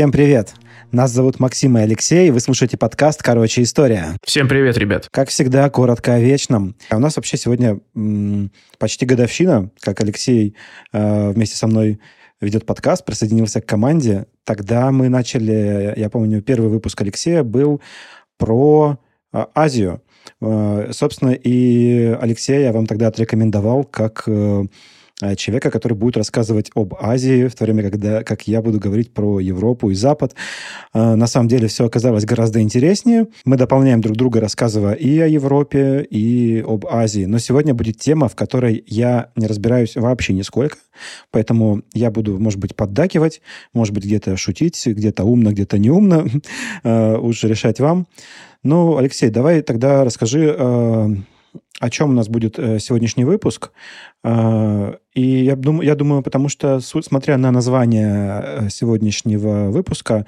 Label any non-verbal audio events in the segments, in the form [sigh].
Всем привет! Нас зовут Максим и Алексей, вы слушаете подкаст «Короче, история». Всем привет, ребят. Как всегда, коротко о вечном. А у нас вообще сегодня м- почти годовщина, как Алексей э, вместе со мной ведет подкаст, присоединился к команде. Тогда мы начали, я помню, первый выпуск Алексея был про э, Азию. Э, собственно, и Алексея я вам тогда отрекомендовал как... Э, человека, который будет рассказывать об Азии, в то время, когда, как я буду говорить про Европу и Запад. Э, на самом деле все оказалось гораздо интереснее. Мы дополняем друг друга, рассказывая и о Европе, и об Азии. Но сегодня будет тема, в которой я не разбираюсь вообще нисколько. Поэтому я буду, может быть, поддакивать, может быть, где-то шутить, где-то умно, где-то неумно. [laughs] Э, Лучше решать вам. Ну, Алексей, давай тогда расскажи о чем у нас будет э, сегодняшний выпуск. Э, и я думаю, я думаю, потому что, смотря на название э, сегодняшнего выпуска,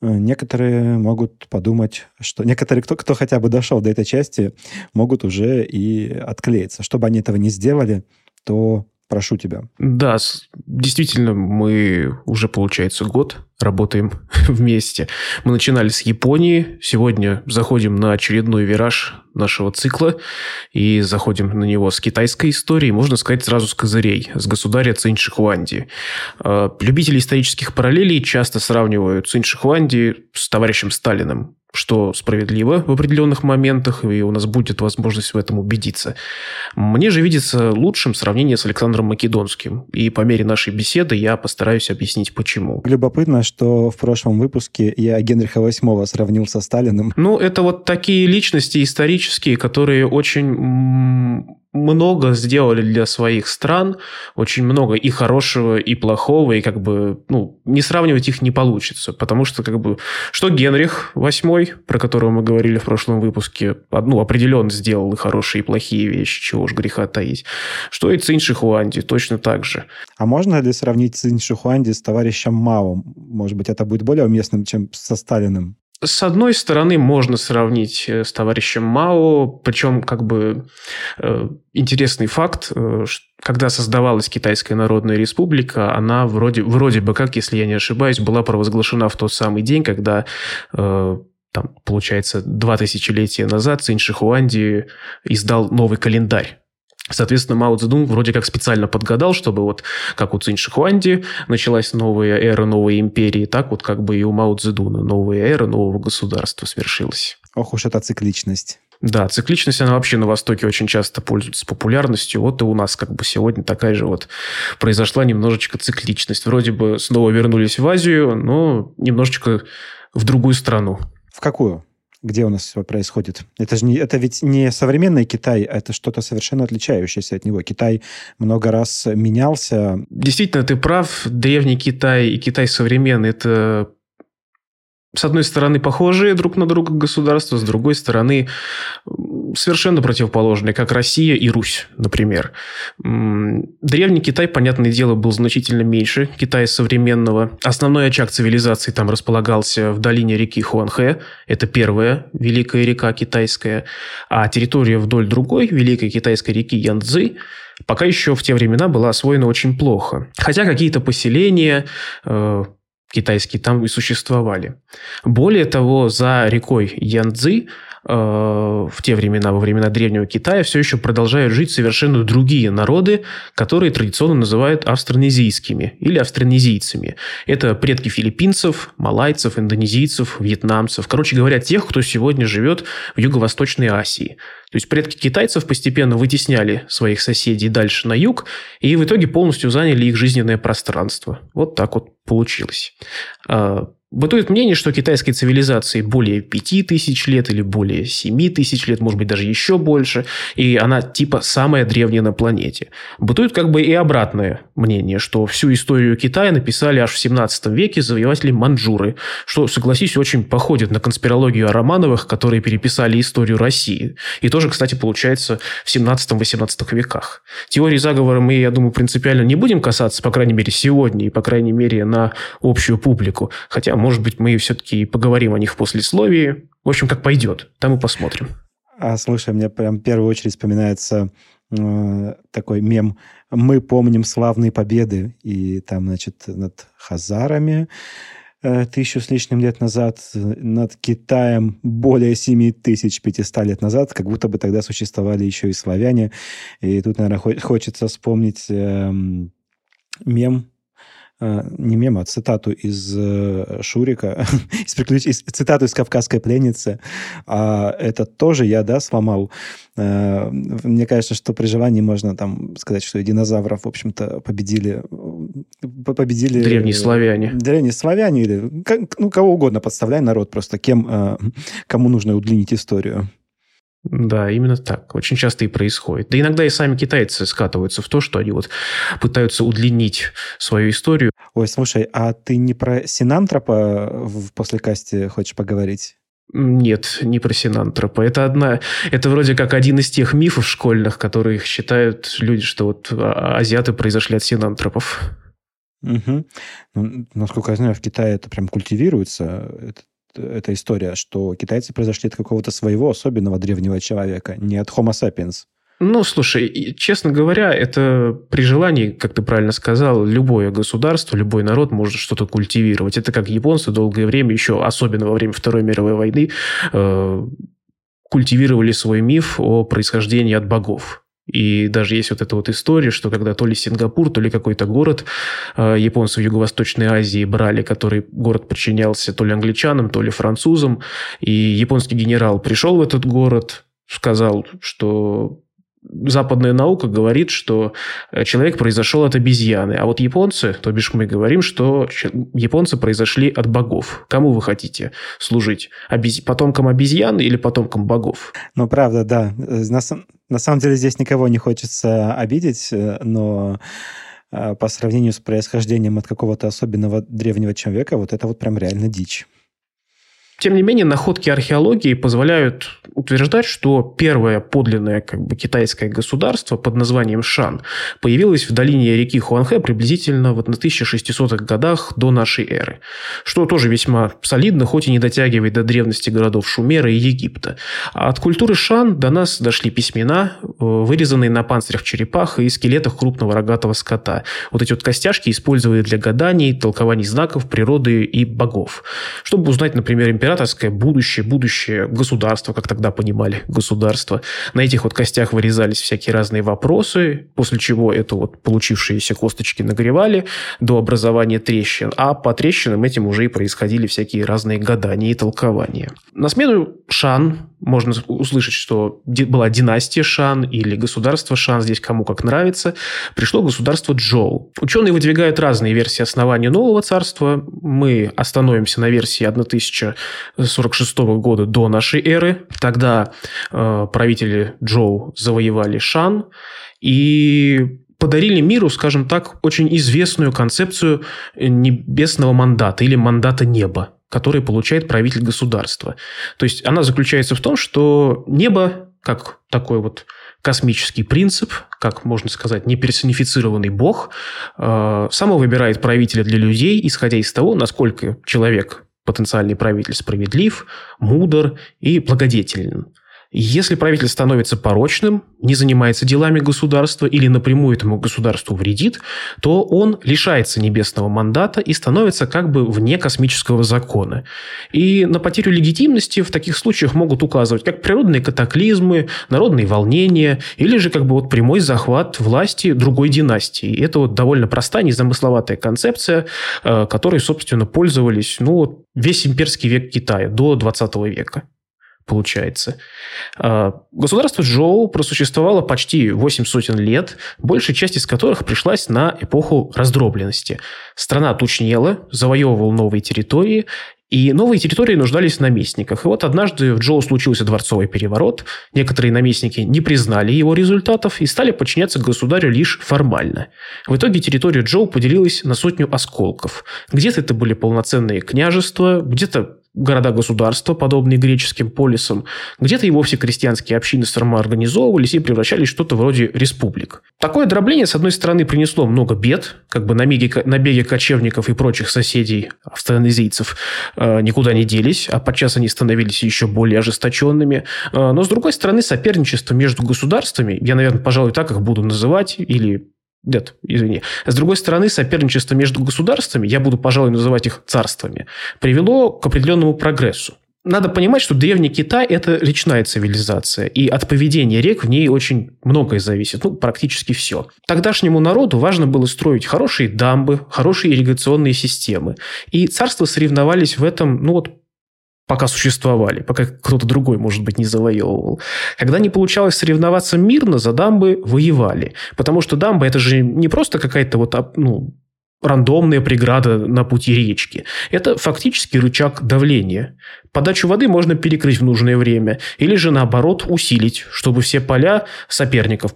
некоторые могут подумать, что некоторые, кто, кто хотя бы дошел до этой части, могут уже и отклеиться. Чтобы они этого не сделали, то Прошу тебя. Да, действительно, мы уже, получается, год работаем [laughs] вместе. Мы начинали с Японии, сегодня заходим на очередной вираж нашего цикла и заходим на него с китайской историей, можно сказать, сразу с козырей, с государя Цинь Шихуанди. А, любители исторических параллелей часто сравнивают Цинь Шихуанди с товарищем Сталиным что справедливо в определенных моментах, и у нас будет возможность в этом убедиться. Мне же видится лучшим сравнение с Александром Македонским, и по мере нашей беседы я постараюсь объяснить, почему. Любопытно, что в прошлом выпуске я Генриха VIII сравнил со Сталиным. Ну, это вот такие личности исторические, которые очень много сделали для своих стран, очень много и хорошего, и плохого, и как бы, ну, не сравнивать их не получится, потому что, как бы, что Генрих VIII, про которого мы говорили в прошлом выпуске, ну, определенно сделал и хорошие, и плохие вещи, чего уж греха таить, что и Цинь Шихуанди точно так же. А можно ли сравнить Цинь Шихуанди с товарищем Мао? Может быть, это будет более уместным, чем со Сталиным? С одной стороны, можно сравнить э, с товарищем Мао, причем как бы э, интересный факт, э, когда создавалась Китайская Народная Республика, она вроде, вроде бы как, если я не ошибаюсь, была провозглашена в тот самый день, когда там, получается, два тысячелетия назад Цинь Шихуанди издал новый календарь Соответственно, Мао Цзэдун вроде как специально подгадал, чтобы вот как у Цинь Шихуанди началась новая эра новой империи, так вот как бы и у Мао Цзэдуна новая эра нового государства свершилась. Ох уж эта цикличность. Да, цикличность, она вообще на Востоке очень часто пользуется популярностью. Вот и у нас как бы сегодня такая же вот произошла немножечко цикличность. Вроде бы снова вернулись в Азию, но немножечко в другую страну. В какую? Где у нас все происходит. Это же не, это ведь не современный Китай, а это что-то совершенно отличающееся от него. Китай много раз менялся. Действительно, ты прав. Древний Китай и Китай современный – это с одной стороны, похожие друг на друга государства, с другой стороны, совершенно противоположные, как Россия и Русь, например. Древний Китай, понятное дело, был значительно меньше Китая современного. Основной очаг цивилизации там располагался в долине реки Хуанхэ. Это первая великая река китайская. А территория вдоль другой великой китайской реки Янцзы пока еще в те времена была освоена очень плохо. Хотя какие-то поселения, э, китайские там и существовали. Более того, за рекой Янцзы в те времена, во времена Древнего Китая, все еще продолжают жить совершенно другие народы, которые традиционно называют австронезийскими или австронезийцами. Это предки филиппинцев, малайцев, индонезийцев, вьетнамцев. Короче говоря, тех, кто сегодня живет в Юго-Восточной Азии. То есть предки китайцев постепенно вытесняли своих соседей дальше на юг и в итоге полностью заняли их жизненное пространство. Вот так вот получилось. Бытует мнение, что китайской цивилизации более 5000 лет или более 7000 лет, может быть, даже еще больше, и она типа самая древняя на планете. Бытует как бы и обратное мнение, что всю историю Китая написали аж в 17 веке завоеватели маньчжуры, что, согласись, очень походит на конспирологию о Романовых, которые переписали историю России. И тоже, кстати, получается в 17-18 веках. Теории заговора мы, я думаю, принципиально не будем касаться, по крайней мере, сегодня, и, по крайней мере, на общую публику. Хотя может быть, мы все-таки поговорим о них в послесловии. В общем, как пойдет. Там и посмотрим. А, слушай, мне прям в первую очередь вспоминается э, такой мем «Мы помним славные победы». И там, значит, над хазарами э, тысячу с лишним лет назад, над Китаем более 7500 лет назад, как будто бы тогда существовали еще и славяне. И тут, наверное, хочется вспомнить э, мем не мем, а цитату из э, Шурика, [laughs] из, из, цитату из «Кавказской пленницы». А это тоже я, да, сломал. Э, мне кажется, что при желании можно там сказать, что динозавров, в общем-то, победили... победили Древние славяне. Древние славяне или... Ну, кого угодно подставляй народ просто, кем, кому нужно удлинить историю. Да, именно так. Очень часто и происходит. Да иногда и сами китайцы скатываются в то, что они вот пытаются удлинить свою историю. Ой, слушай, а ты не про Синантропа в послекасте хочешь поговорить? Нет, не про Синантропа. Это одна, это вроде как один из тех мифов школьных, которые считают люди, что вот а, азиаты произошли от Синантропов. Угу. Ну, насколько я знаю, в Китае это прям культивируется. Это эта история, что китайцы произошли от какого-то своего особенного древнего человека, не от Homo sapiens. Ну, слушай, честно говоря, это при желании, как ты правильно сказал, любое государство, любой народ может что-то культивировать. Это как японцы долгое время, еще особенно во время Второй мировой войны, э, культивировали свой миф о происхождении от богов. И даже есть вот эта вот история, что когда то ли Сингапур, то ли какой-то город э, японцы в Юго-Восточной Азии брали, который город подчинялся то ли англичанам, то ли французам, и японский генерал пришел в этот город, сказал, что западная наука говорит, что э, человек произошел от обезьяны, а вот японцы, то бишь мы говорим, что японцы произошли от богов. Кому вы хотите служить? Обез... Потомкам обезьян или потомкам богов? Ну, правда, да. На, самом деле здесь никого не хочется обидеть, э, но э, по сравнению с происхождением от какого-то особенного древнего человека, вот это вот прям реально дичь. Тем не менее, находки археологии позволяют утверждать, что первое подлинное как бы, китайское государство под названием Шан появилось в долине реки Хуанхэ приблизительно на 1600-х годах до нашей эры, что тоже весьма солидно, хоть и не дотягивает до древности городов Шумера и Египта. А от культуры Шан до нас дошли письмена, э, вырезанные на панцирях черепах и скелетах крупного рогатого скота. Вот эти вот костяшки использовали для гаданий, толкований знаков природы и богов. Чтобы узнать, например, императора императорское будущее, будущее государства, как тогда понимали государство. На этих вот костях вырезались всякие разные вопросы, после чего это вот получившиеся косточки нагревали до образования трещин, а по трещинам этим уже и происходили всякие разные гадания и толкования. На смену Шан можно услышать, что была династия Шан или государство Шан, здесь кому как нравится, пришло государство Джоу. Ученые выдвигают разные версии основания нового царства. Мы остановимся на версии 1046 года до нашей эры. Тогда э, правители Джоу завоевали Шан и подарили миру, скажем так, очень известную концепцию небесного мандата или мандата неба который получает правитель государства. То есть она заключается в том, что небо, как такой вот космический принцип, как можно сказать, неперсонифицированный бог, э, само выбирает правителя для людей, исходя из того, насколько человек, потенциальный правитель, справедлив, мудр и благодетелен. Если правитель становится порочным, не занимается делами государства или напрямую этому государству вредит, то он лишается небесного мандата и становится как бы вне космического закона. И на потерю легитимности в таких случаях могут указывать как природные катаклизмы, народные волнения или же как бы вот прямой захват власти другой династии. Это вот довольно простая, незамысловатая концепция, э, которой, собственно, пользовались ну, весь имперский век Китая до 20 века получается. А, государство Джоу просуществовало почти 8 сотен лет, большая часть из которых пришлась на эпоху раздробленности. Страна тучнела, завоевывала новые территории, и новые территории нуждались в наместниках. И вот однажды в Джоу случился дворцовый переворот. Некоторые наместники не признали его результатов и стали подчиняться государю лишь формально. В итоге территория Джоу поделилась на сотню осколков. Где-то это были полноценные княжества, где-то города-государства, подобные греческим полисам, где-то и вовсе крестьянские общины самоорганизовывались и превращались в что-то вроде республик. Такое дробление, с одной стороны, принесло много бед, как бы набеги, набеги кочевников и прочих соседей австронезийцев э, никуда не делись, а подчас они становились еще более ожесточенными. Э, но, с другой стороны, соперничество между государствами, я, наверное, пожалуй, так их буду называть, или Нет, извини. С другой стороны, соперничество между государствами, я буду, пожалуй, называть их царствами, привело к определенному прогрессу. Надо понимать, что древний Китай – это речная цивилизация, и от поведения рек в ней очень многое зависит, ну, практически все. Тогдашнему народу важно было строить хорошие дамбы, хорошие ирригационные системы, и царства соревновались в этом, ну, вот пока существовали, пока кто-то другой, может быть, не завоевывал. Когда не получалось соревноваться мирно, за дамбы воевали. Потому что дамба – это же не просто какая-то вот ну, рандомная преграда на пути речки. Это фактически рычаг давления. Подачу воды можно перекрыть в нужное время, или же наоборот усилить, чтобы все поля соперников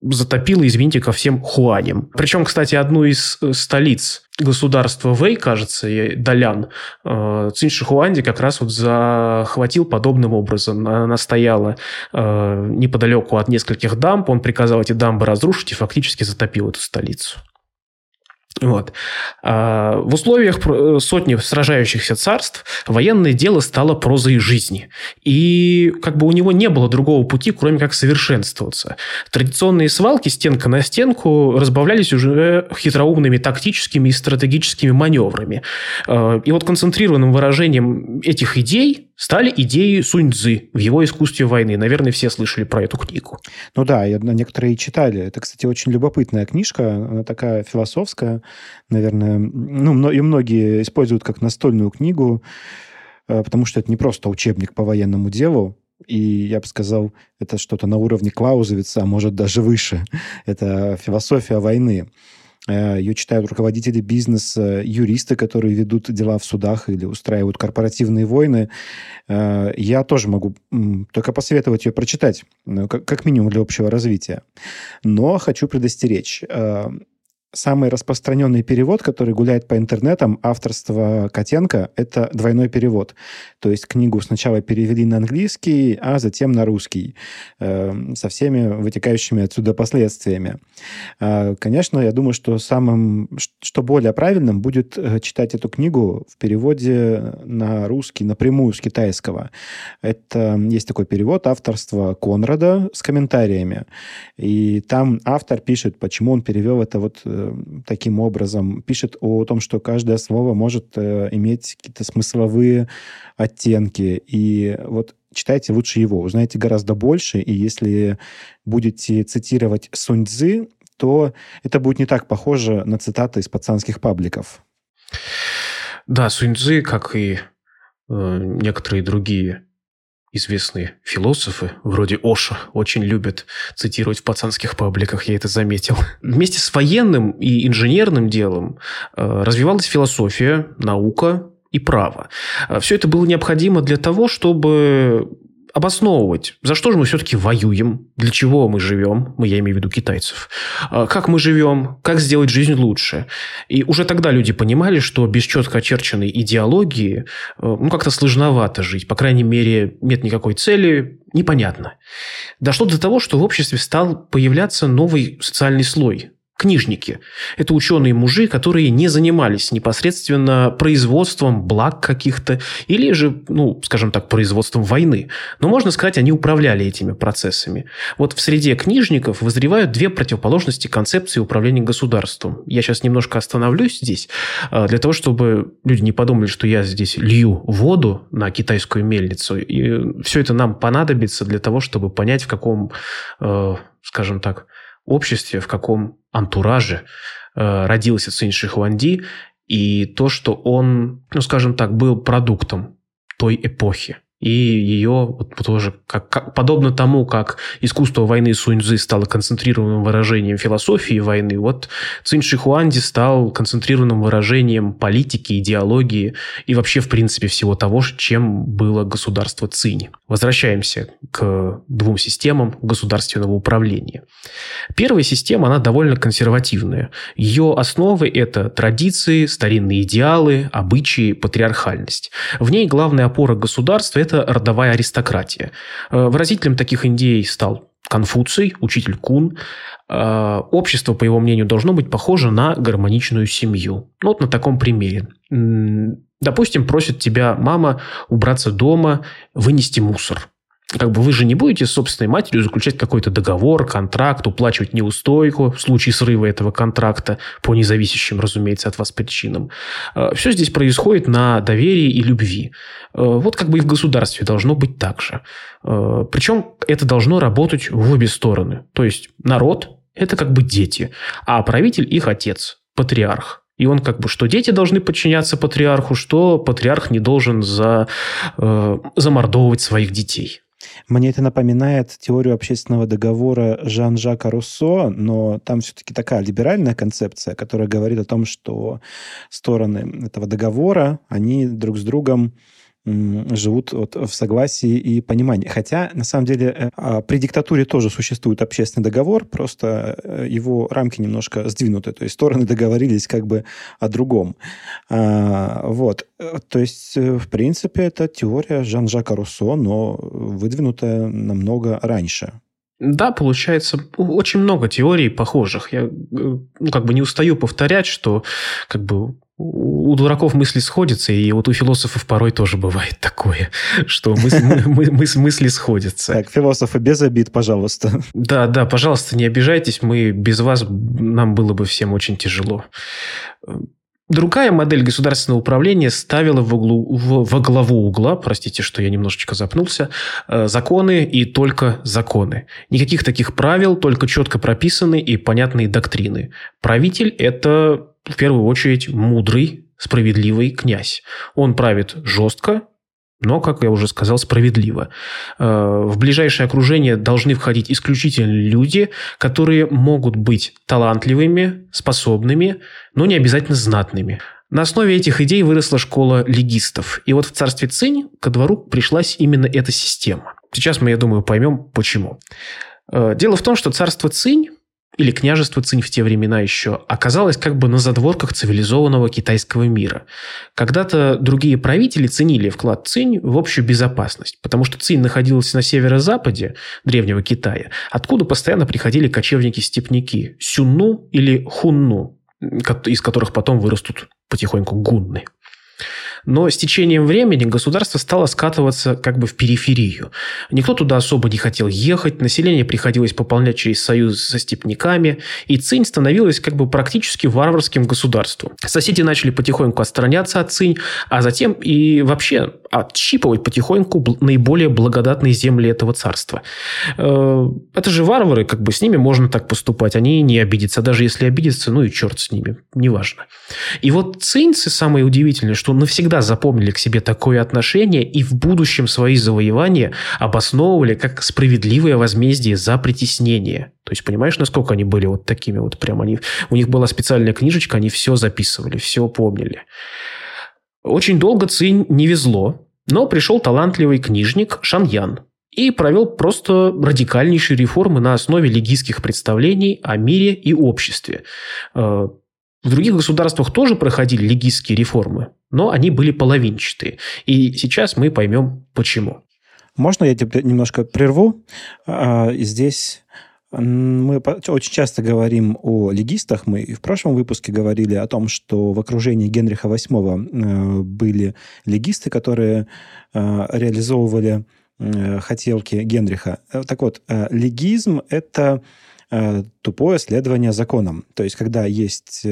затопило, извините, ко всем хуаням. Причем, кстати, одну из э, столиц государства Вэй, кажется, Далян, э, Цинь Шихуанди как раз вот захватил подобным образом. Она стояла э, неподалеку от нескольких дамб, он приказал эти дамбы разрушить и фактически затопил эту столицу. Вот. А в условиях э, сотни сражающихся царств военное дело стало прозой жизни. И как бы у него не было другого пути, кроме как совершенствоваться. Традиционные свалки стенка на стенку разбавлялись уже хитроумными тактическими и стратегическими маневрами. А, и вот концентрированным выражением этих идей стали идеи Сунь Цзы в его искусстве войны. Наверное, все слышали про эту книгу. Ну да, я, некоторые читали. Это, кстати, очень любопытная книжка. Она такая философская, наверное. Ну, и многие используют как настольную книгу, э, потому что это не просто учебник по военному делу, и я бы сказал, это что-то на уровне Клаузовица, а может даже выше. [laughs] Это философия войны. Э, Ее читают руководители бизнеса, юристы, которые ведут дела в судах или устраивают корпоративные войны. Э, я тоже могу только посоветовать ее прочитать, ну, как минимум для общего развития. Но хочу предостеречь э, Самый распространенный перевод, который гуляет по интернетам, авторство Котенко, это двойной перевод. То есть книгу сначала перевели на английский, а затем на русский, э, со всеми вытекающими отсюда последствиями. Э, конечно, я думаю, что самым, что более правильным будет э, читать эту книгу в переводе на русский напрямую с китайского. Это есть такой перевод авторства Конрада с комментариями. И там автор пишет, почему он перевел это вот э, таким образом, пишет о том, что каждое слово может э, иметь какие-то смысловые оттенки. И вот читайте лучше его, узнаете гораздо больше, и если будете цитировать Сунь Цзы, то это будет не так похоже на цитаты из пацанских пабликов. Да, Сунь Цзы, как и э, некоторые другие известные философы, вроде Оша, очень любят цитировать в пацанских пабликах, я это заметил. Вместе с военным и инженерным делом э, развивалась философия, наука и право. Э, Все это было необходимо для того, чтобы обосновывать, за что же мы все-таки воюем, для чего мы живем, мы, я имею в виду китайцев, а, как мы живем, как сделать жизнь лучше. И уже тогда люди понимали, что без четко очерченной идеологии э, ну, как-то сложновато жить. По крайней мере, нет никакой цели, непонятно. Дошло до того, что в обществе стал появляться новый социальный слой книжники. Это ученые-мужи, которые не занимались непосредственно производством благ каких-то или же, ну, скажем так, производством войны. Но, можно сказать, они управляли этими процессами. Вот в среде книжников вызревают две противоположности концепции управления государством. Я сейчас немножко остановлюсь здесь, а, для того, чтобы люди не подумали, что я здесь лью воду на китайскую мельницу. И все это нам понадобится для того, чтобы понять, в каком, э, скажем так, обществе, в каком антураже э, родился Цинь Шихуанди, и то, что он, ну, скажем так, был продуктом той эпохи и ее вот тоже, как, как, подобно тому, как искусство войны Суньцзы стало концентрированным выражением философии войны, вот Цинь Шихуанди стал концентрированным выражением политики, идеологии и вообще, в принципе, всего того, чем было государство Цинь. Возвращаемся к двум системам государственного управления. Первая система, она довольно консервативная. Ее основы – это традиции, старинные идеалы, обычаи, патриархальность. В ней главная опора государства – это родовая аристократия. Э, выразителем таких идей стал Конфуций, учитель Кун. Э, общество, по его мнению, должно быть похоже на гармоничную семью. Ну, вот на таком примере. Допустим, просит тебя мама убраться дома, вынести мусор. Как бы вы же не будете с собственной матерью заключать какой-то договор, контракт, уплачивать неустойку в случае срыва этого контракта по независящим, разумеется, от вас причинам. Э, Все здесь происходит на доверии и любви. Э, вот как бы и в государстве должно быть так же. Э, Причем это должно работать в обе стороны. То есть народ – это как бы дети, а правитель их отец, патриарх. И он как бы, что дети должны подчиняться патриарху, что патриарх не должен за, э, замордовывать своих детей. Мне это напоминает теорию общественного договора Жан-Жака Руссо, но там все-таки такая либеральная концепция, которая говорит о том, что стороны этого договора, они друг с другом живут вот в согласии и понимании. Хотя, на самом деле, э, а, при диктатуре тоже существует общественный договор, просто э, его рамки немножко сдвинуты. То есть стороны [laughs] договорились как бы о другом. А, вот. Э, то есть, в принципе, это теория Жан-Жака Руссо, но выдвинутая намного раньше. Да, получается, очень много теорий похожих. Я ну, как бы не устаю повторять, что как бы у дураков мысли сходятся, и вот у философов порой тоже бывает такое, что мысли, [laughs] мы, мы, мысли сходятся. Так, философы, без обид, пожалуйста. Да, да, пожалуйста, не обижайтесь, мы без вас, нам было бы всем очень тяжело. Другая модель государственного управления ставила в углу, в, во главу угла, простите, что я немножечко запнулся, э, законы и только законы. Никаких таких правил, только четко прописанные и понятные доктрины. Правитель – это в первую очередь мудрый, справедливый князь. Он правит жестко, но, как я уже сказал, справедливо. Э, в ближайшее окружение должны входить исключительно люди, которые могут быть талантливыми, способными, но не обязательно знатными. На основе этих идей выросла школа легистов. И вот в царстве Цинь ко двору пришлась именно эта система. Сейчас мы, я думаю, поймем, почему. Э, дело в том, что царство Цинь или княжество Цинь в те времена еще, оказалось как бы на задворках цивилизованного китайского мира. Когда-то другие правители ценили вклад Цинь в общую безопасность, потому что Цинь находилась на северо-западе древнего Китая, откуда постоянно приходили кочевники-степняки – Сюнну или Хунну, из которых потом вырастут потихоньку гунны. Но с течением времени государство стало скатываться как бы в периферию. Никто туда особо не хотел ехать, население приходилось пополнять через союз со степняками, и Цинь становилась как бы практически варварским государством. Соседи начали потихоньку отстраняться от Цинь, а затем и вообще отщипывать потихоньку наиболее благодатные земли этого царства. Э, это же варвары, как бы с ними можно так поступать, они не обидятся, даже если обидятся, ну и черт с ними, неважно. И вот цинцы, самое удивительное, что навсегда запомнили к себе такое отношение и в будущем свои завоевания обосновывали как справедливое возмездие за притеснение. То есть, понимаешь, насколько они были вот такими вот прям, они, у них была специальная книжечка, они все записывали, все помнили. Очень долго Цинь не везло, но пришел талантливый книжник Шаньян и провел просто радикальнейшие реформы на основе легийских представлений о мире и обществе. В других государствах тоже проходили легистские реформы, но они были половинчатые. И сейчас мы поймем, почему. Можно я тебя немножко прерву? А, здесь мы очень часто говорим о легистах. Мы и в прошлом выпуске говорили о том, что в окружении Генриха VIII э, были легисты, которые э, реализовывали э, хотелки Генриха. Так вот, легизм – это тупое следование законам. То есть, когда есть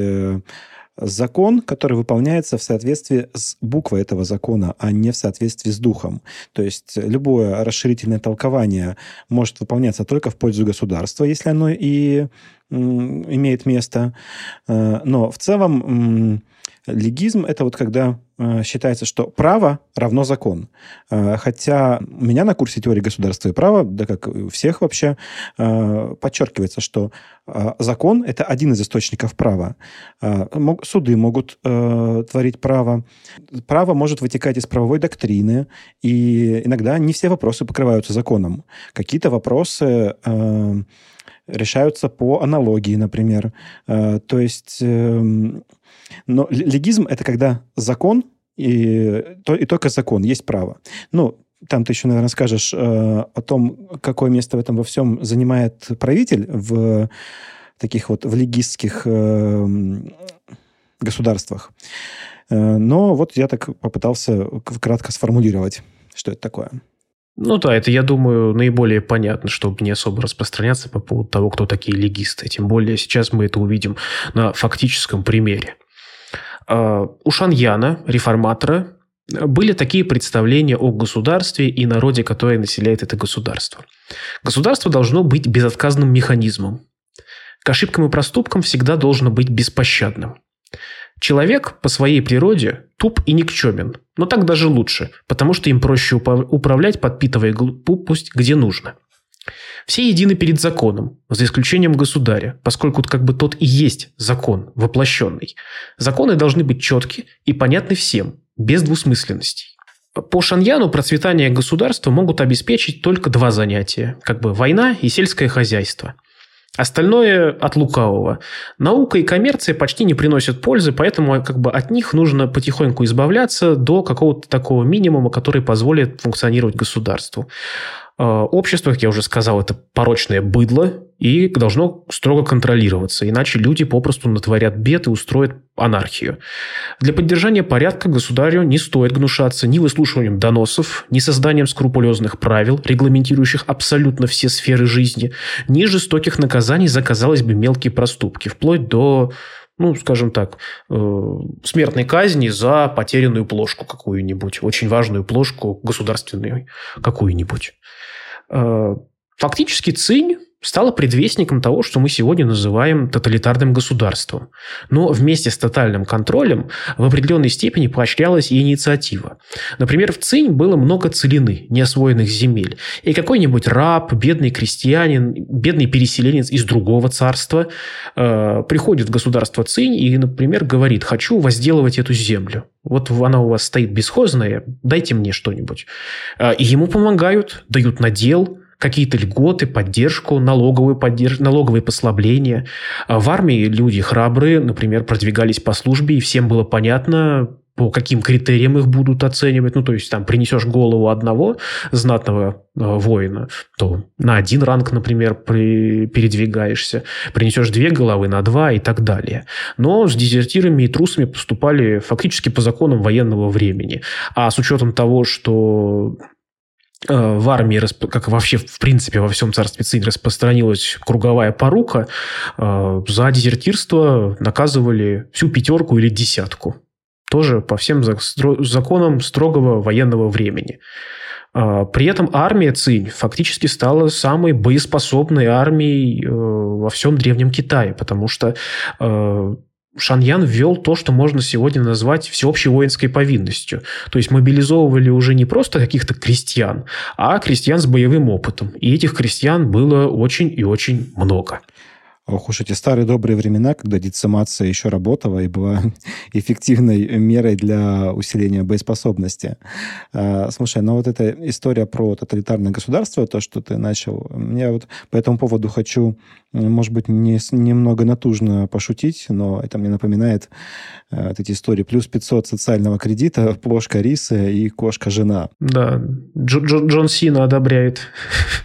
закон, который выполняется в соответствии с буквой этого закона, а не в соответствии с духом. То есть любое расширительное толкование может выполняться только в пользу государства, если оно и имеет место. Э, но в целом легизм – это вот когда Э, считается, что право равно закон. Э, хотя у меня на курсе теории государства и права, да как у всех вообще, э, подчеркивается, что закон – это один из источников права. Суды могут творить право. Право может вытекать из правовой доктрины, и иногда не все вопросы покрываются законом. Какие-то вопросы решаются по аналогии, например. То есть эм, но легизм – это когда закон и, то, и только закон, есть право. Ну, там ты еще, наверное, скажешь э, о том, какое место в этом во всем занимает правитель в таких вот в легистских э, государствах. Э, но вот я так попытался кратко сформулировать, что это такое. Ну да, это, я думаю, наиболее понятно, чтобы не особо распространяться по поводу того, кто такие легисты. Тем более сейчас мы это увидим на фактическом примере. А, у Шаньяна, реформатора, были такие представления о государстве и народе, который населяет это государство. Государство должно быть безотказным механизмом. К ошибкам и проступкам всегда должно быть беспощадным. Человек по своей природе туп и никчемен, но так даже лучше, потому что им проще управлять, подпитывая глупость где нужно. Все едины перед законом, за исключением государя, поскольку как бы тот и есть закон, воплощенный. Законы должны быть четки и понятны всем, без двусмысленностей. По Шаньяну процветание государства могут обеспечить только два занятия, как бы война и сельское хозяйство – Остальное от лукавого. Наука и коммерция почти не приносят пользы, поэтому как бы от них нужно потихоньку избавляться до какого-то такого минимума, который позволит функционировать государству. Э, общество, как я уже сказал, это порочное быдло и должно строго контролироваться, иначе люди попросту натворят бед и устроят анархию. Для поддержания порядка государю не стоит гнушаться ни выслушиванием доносов, ни созданием скрупулезных правил, регламентирующих абсолютно все сферы жизни, ни жестоких наказаний за, казалось бы, мелкие проступки, вплоть до ну, скажем так, э, смертной казни за потерянную плошку какую-нибудь, очень важную плошку государственную какую-нибудь. Э, фактически Цинь стала предвестником того, что мы сегодня называем тоталитарным государством. Но вместе с тотальным контролем в определенной степени поощрялась и инициатива. Например, в Цинь было много целины, неосвоенных земель. И какой-нибудь раб, бедный крестьянин, бедный переселенец из другого царства э, приходит в государство Цинь и, например, говорит, хочу возделывать эту землю. Вот она у вас стоит бесхозная, дайте мне что-нибудь. Э, и ему помогают, дают надел, какие-то льготы, поддержку, налоговую поддержку, налоговые послабления. А в армии люди храбрые, например, продвигались по службе, и всем было понятно, по каким критериям их будут оценивать. Ну, то есть, там, принесешь голову одного знатного э, воина, то на один ранг, например, при, передвигаешься. Принесешь две головы на два и так далее. Но с дезертирами и трусами поступали фактически по законам военного времени. А с учетом того, что в армии, как вообще в принципе во всем царстве Цинь распространилась круговая порука, э, за дезертирство наказывали всю пятерку или десятку. Тоже по всем законам строгого военного времени. Э, при этом армия Цинь фактически стала самой боеспособной армией во всем Древнем Китае, потому что Шаньян ввел то, что можно сегодня назвать всеобщей воинской повинностью. То есть мобилизовывали уже не просто каких-то крестьян, а крестьян с боевым опытом. И этих крестьян было очень и очень много. Ох уж эти старые добрые времена, когда децимация еще работала и была [laughs] эффективной мерой для усиления боеспособности. А, слушай, ну вот эта история про тоталитарное государство, то, что ты начал, я вот по этому поводу хочу, может быть, не, немного натужно пошутить, но это мне напоминает э, вот эти истории. Плюс 500 социального кредита, плошка риса и кошка-жена. Да, Дж Джон Сина одобряет.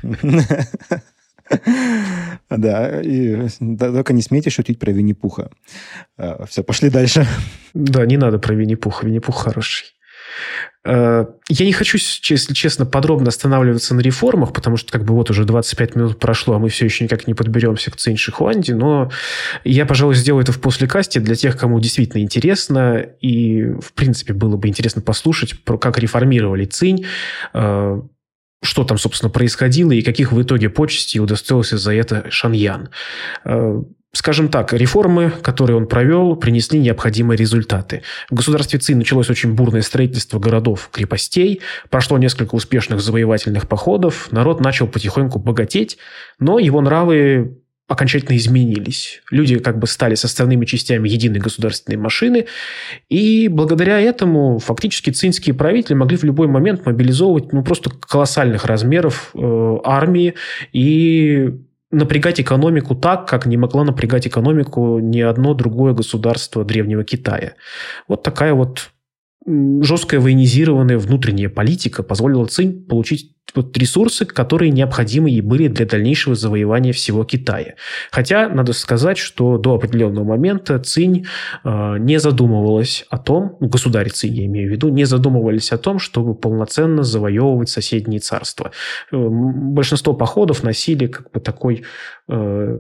[laughs] [laughs] Да, и только не смейте шутить про Винни-Пуха. А, Все, пошли дальше. Да, не надо про Винни-Пуха. Винни-Пух хороший. А, я не хочу, если честно, подробно останавливаться на реформах, потому что как бы вот уже 25 минут прошло, а мы все еще никак не подберемся к Цинь Шихуанди, но я, пожалуй, сделаю это в послекасте для тех, кому действительно интересно, и, в принципе, было бы интересно послушать, про как реформировали Цинь, а, что там, собственно, происходило и каких в итоге почестей удостоился за это Шаньян. Э, скажем так, реформы, которые он провел, принесли необходимые результаты. В государстве Цин началось очень бурное строительство городов, крепостей, прошло несколько успешных завоевательных походов, народ начал потихоньку богатеть, но его нравы окончательно изменились. Люди как бы стали составными частями единой государственной машины, и благодаря этому фактически цинские правители могли в любой момент мобилизовывать ну, просто колоссальных размеров э, армии и напрягать экономику так, как не могла напрягать экономику ни одно другое государство Древнего Китая. Вот такая вот жесткая военизированная внутренняя политика позволила Цинь получить вот ресурсы, которые необходимы ей были для дальнейшего завоевания всего Китая. Хотя, надо сказать, что до определенного момента Цинь э, не задумывалась о том, ну, государь Цинь, я имею в виду, не задумывались о том, чтобы полноценно завоевывать соседние царства. Э, большинство походов носили как бы такой э,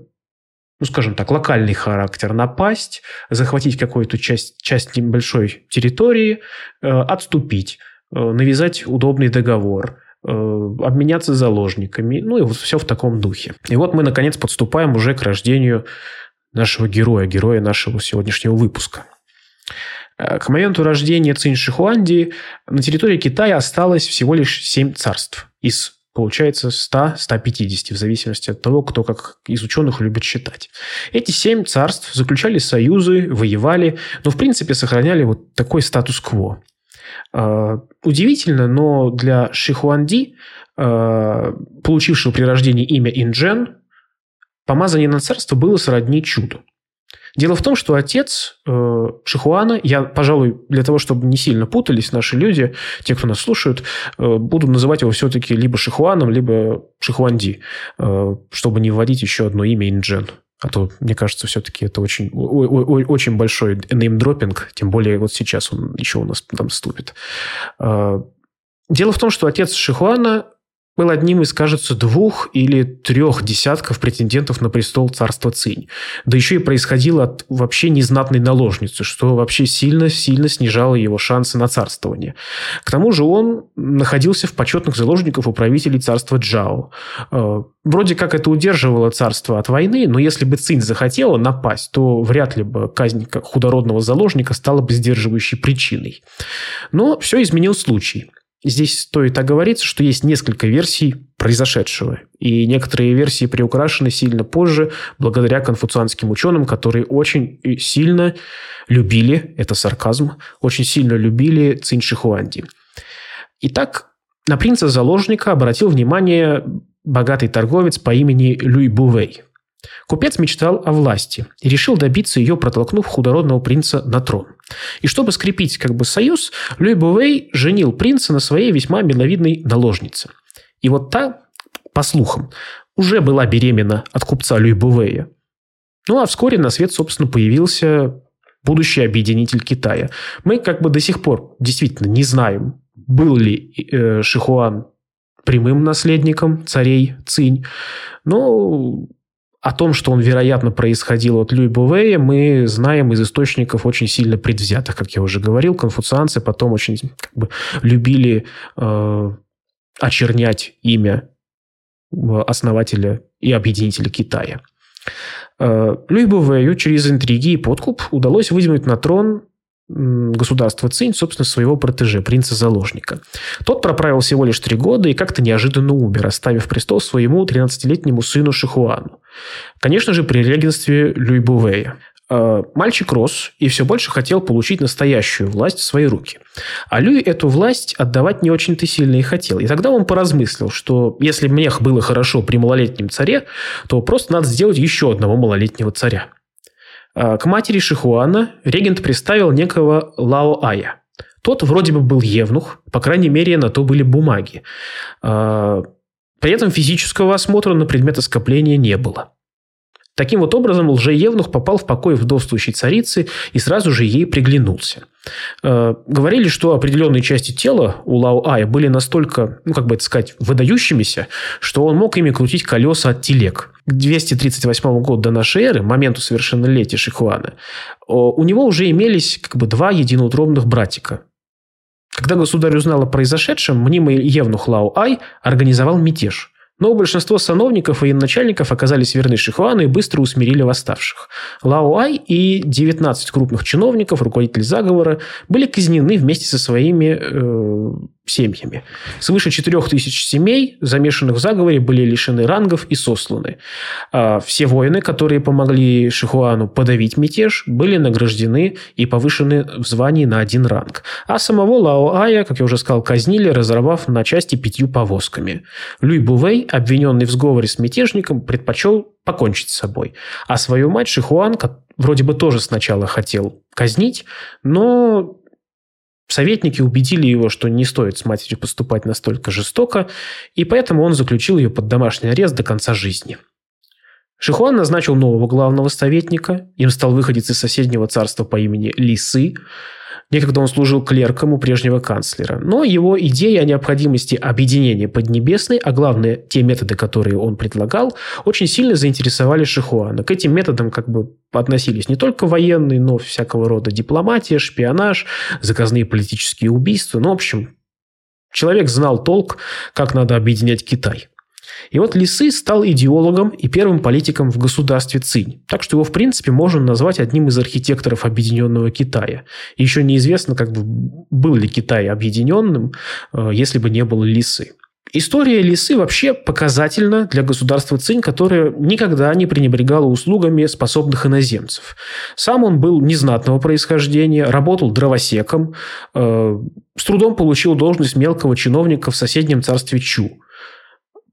ну, скажем так, локальный характер, напасть, захватить какую-то часть, часть небольшой территории, э, отступить, э, навязать удобный договор, э, обменяться заложниками, ну и вот все в таком духе. И вот мы, наконец, подступаем уже к рождению нашего героя, героя нашего сегодняшнего выпуска. К моменту рождения Цинь Шихуанди на территории Китая осталось всего лишь семь царств из получается 100-150, в зависимости от того, кто как из ученых любит считать. Эти семь царств заключали союзы, воевали, но в принципе сохраняли вот такой статус-кво. А, удивительно, но для Шихуанди, а, получившего при рождении имя Инджен, помазание на царство было сродни чуду. Дело в том, что отец э, Шихуана, я, пожалуй, для того, чтобы не сильно путались наши люди, те, кто нас слушают, э, буду называть его все-таки либо Шихуаном, либо Шихуанди, э, чтобы не вводить еще одно имя Инджен. А то, мне кажется, все-таки это очень, очень большой неймдропинг, тем более вот сейчас он еще у нас там вступит. Э, дело в том, что отец Шихуана был одним из, кажется, двух или трех десятков претендентов на престол царства Цинь. Да еще и происходило от вообще незнатной наложницы, что вообще сильно-сильно снижало его шансы на царствование. К тому же он находился в почетных заложниках у правителей царства Джао. Э, вроде как это удерживало царство от войны, но если бы Цинь захотела напасть, то вряд ли бы казнь худородного заложника стала бы сдерживающей причиной. Но все изменил случай – Здесь стоит оговориться, что есть несколько версий произошедшего. И некоторые версии приукрашены сильно позже, благодаря конфуцианским ученым, которые очень сильно любили, это сарказм, очень сильно любили Цинь Шихуанди. Итак, на принца-заложника обратил внимание богатый торговец по имени Люй Бувей – Купец мечтал о власти и решил добиться ее, протолкнув худородного принца на трон. И чтобы скрепить как бы союз, Люй Бувей женил принца на своей весьма миловидной наложнице. И вот та, по слухам, уже была беременна от купца Люй Бувея. Ну а вскоре на свет, собственно, появился будущий объединитель Китая. Мы как бы до сих пор действительно не знаем, был ли э, Шихуан прямым наследником царей Цинь, но о том, что он, вероятно, происходил от Люй Бувея, мы знаем из источников очень сильно предвзятых, как я уже говорил. Конфуцианцы потом очень как бы, любили э, очернять имя э, основателя и объединителя Китая. Э, Люй Бувею через интриги и подкуп удалось выдвинуть на трон государства Цинь, собственно, своего протеже, принца-заложника. Тот проправил всего лишь три года и как-то неожиданно умер, оставив престол своему 13-летнему сыну Шихуану. Конечно же, при регенстве Люй Бувея. А, мальчик рос и все больше хотел получить настоящую власть в свои руки. А Люй эту власть отдавать не очень-то сильно и хотел. И тогда он поразмыслил, что если мне было хорошо при малолетнем царе, то просто надо сделать еще одного малолетнего царя. А, к матери Шихуана регент представил некого Лао Ая. Тот вроде бы был евнух, по крайней мере, на то были бумаги. А, при этом физического осмотра на предмет оскопления не было. Таким вот образом лжеевнух попал в покой вдовствующей царицы и сразу же ей приглянулся. Э, говорили, что определенные части тела у Лао Ая были настолько, ну как бы это сказать, выдающимися, что он мог ими крутить колеса от телег. К 238 году до нашей эры, моменту совершеннолетия Шихуана, у него уже имелись как бы два единоутробных братика. Когда государь узнал о произошедшем, мнимый евнух Лао Ай организовал мятеж. Но большинство сановников и начальников оказались верны Шихуану и быстро усмирили восставших. Лао Ай и 19 крупных чиновников, руководители заговора, были казнены вместе со своими э, семьями. Свыше 4000 семей, замешанных в заговоре, были лишены рангов и сосланы. А все воины, которые помогли Шихуану подавить мятеж, были награждены и повышены в звании на один ранг. А самого Лао Ая, как я уже сказал, казнили, разорвав на части пятью повозками. Люй Бувей, обвиненный в сговоре с мятежником, предпочел покончить с собой. А свою мать Шихуан, вроде бы тоже сначала хотел казнить, но Советники убедили его, что не стоит с матерью поступать настолько жестоко, и поэтому он заключил ее под домашний арест до конца жизни. Шихуан назначил нового главного советника, им стал выходец из соседнего царства по имени Лисы, Некогда он служил клерком у прежнего канцлера. Но его идеи о необходимости объединения Поднебесной, а главное, те методы, которые он предлагал, очень сильно заинтересовали Шихуана. К этим методам как бы относились не только военные, но всякого рода дипломатия, шпионаж, заказные политические убийства. Ну, в общем, человек знал толк, как надо объединять Китай. И вот Лисы стал идеологом и первым политиком в государстве Цинь. Так что его, в принципе, можно назвать одним из архитекторов объединенного Китая. Еще неизвестно, как бы, был ли Китай объединенным, э, если бы не было Лисы. История Лисы вообще показательна для государства Цинь, которое никогда не пренебрегало услугами способных иноземцев. Сам он был незнатного происхождения, работал дровосеком, э, с трудом получил должность мелкого чиновника в соседнем царстве Чу –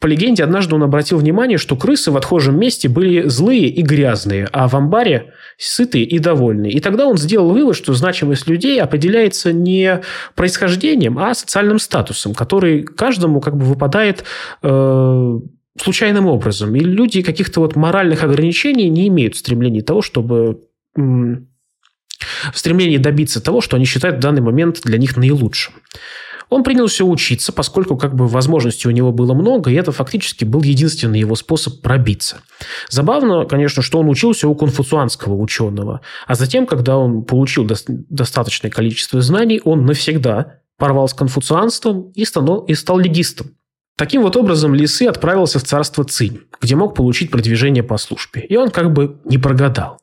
по легенде, однажды он обратил внимание, что крысы в отхожем месте были злые и грязные, а в амбаре сытые и довольные. И тогда он сделал вывод, что значимость людей определяется не происхождением, а социальным статусом, который каждому как бы выпадает э, случайным образом. И люди каких-то вот моральных ограничений не имеют в стремлении того, чтобы в стремлении добиться того, что они считают в данный момент для них наилучшим. Он принялся учиться, поскольку как бы возможностей у него было много, и это фактически был единственный его способ пробиться. Забавно, конечно, что он учился у конфуцианского ученого, а затем, когда он получил до- достаточное количество знаний, он навсегда порвал с конфуцианством и стал, и стал легистом. Таким вот образом Лисы отправился в царство Цинь, где мог получить продвижение по службе. И он как бы не прогадал.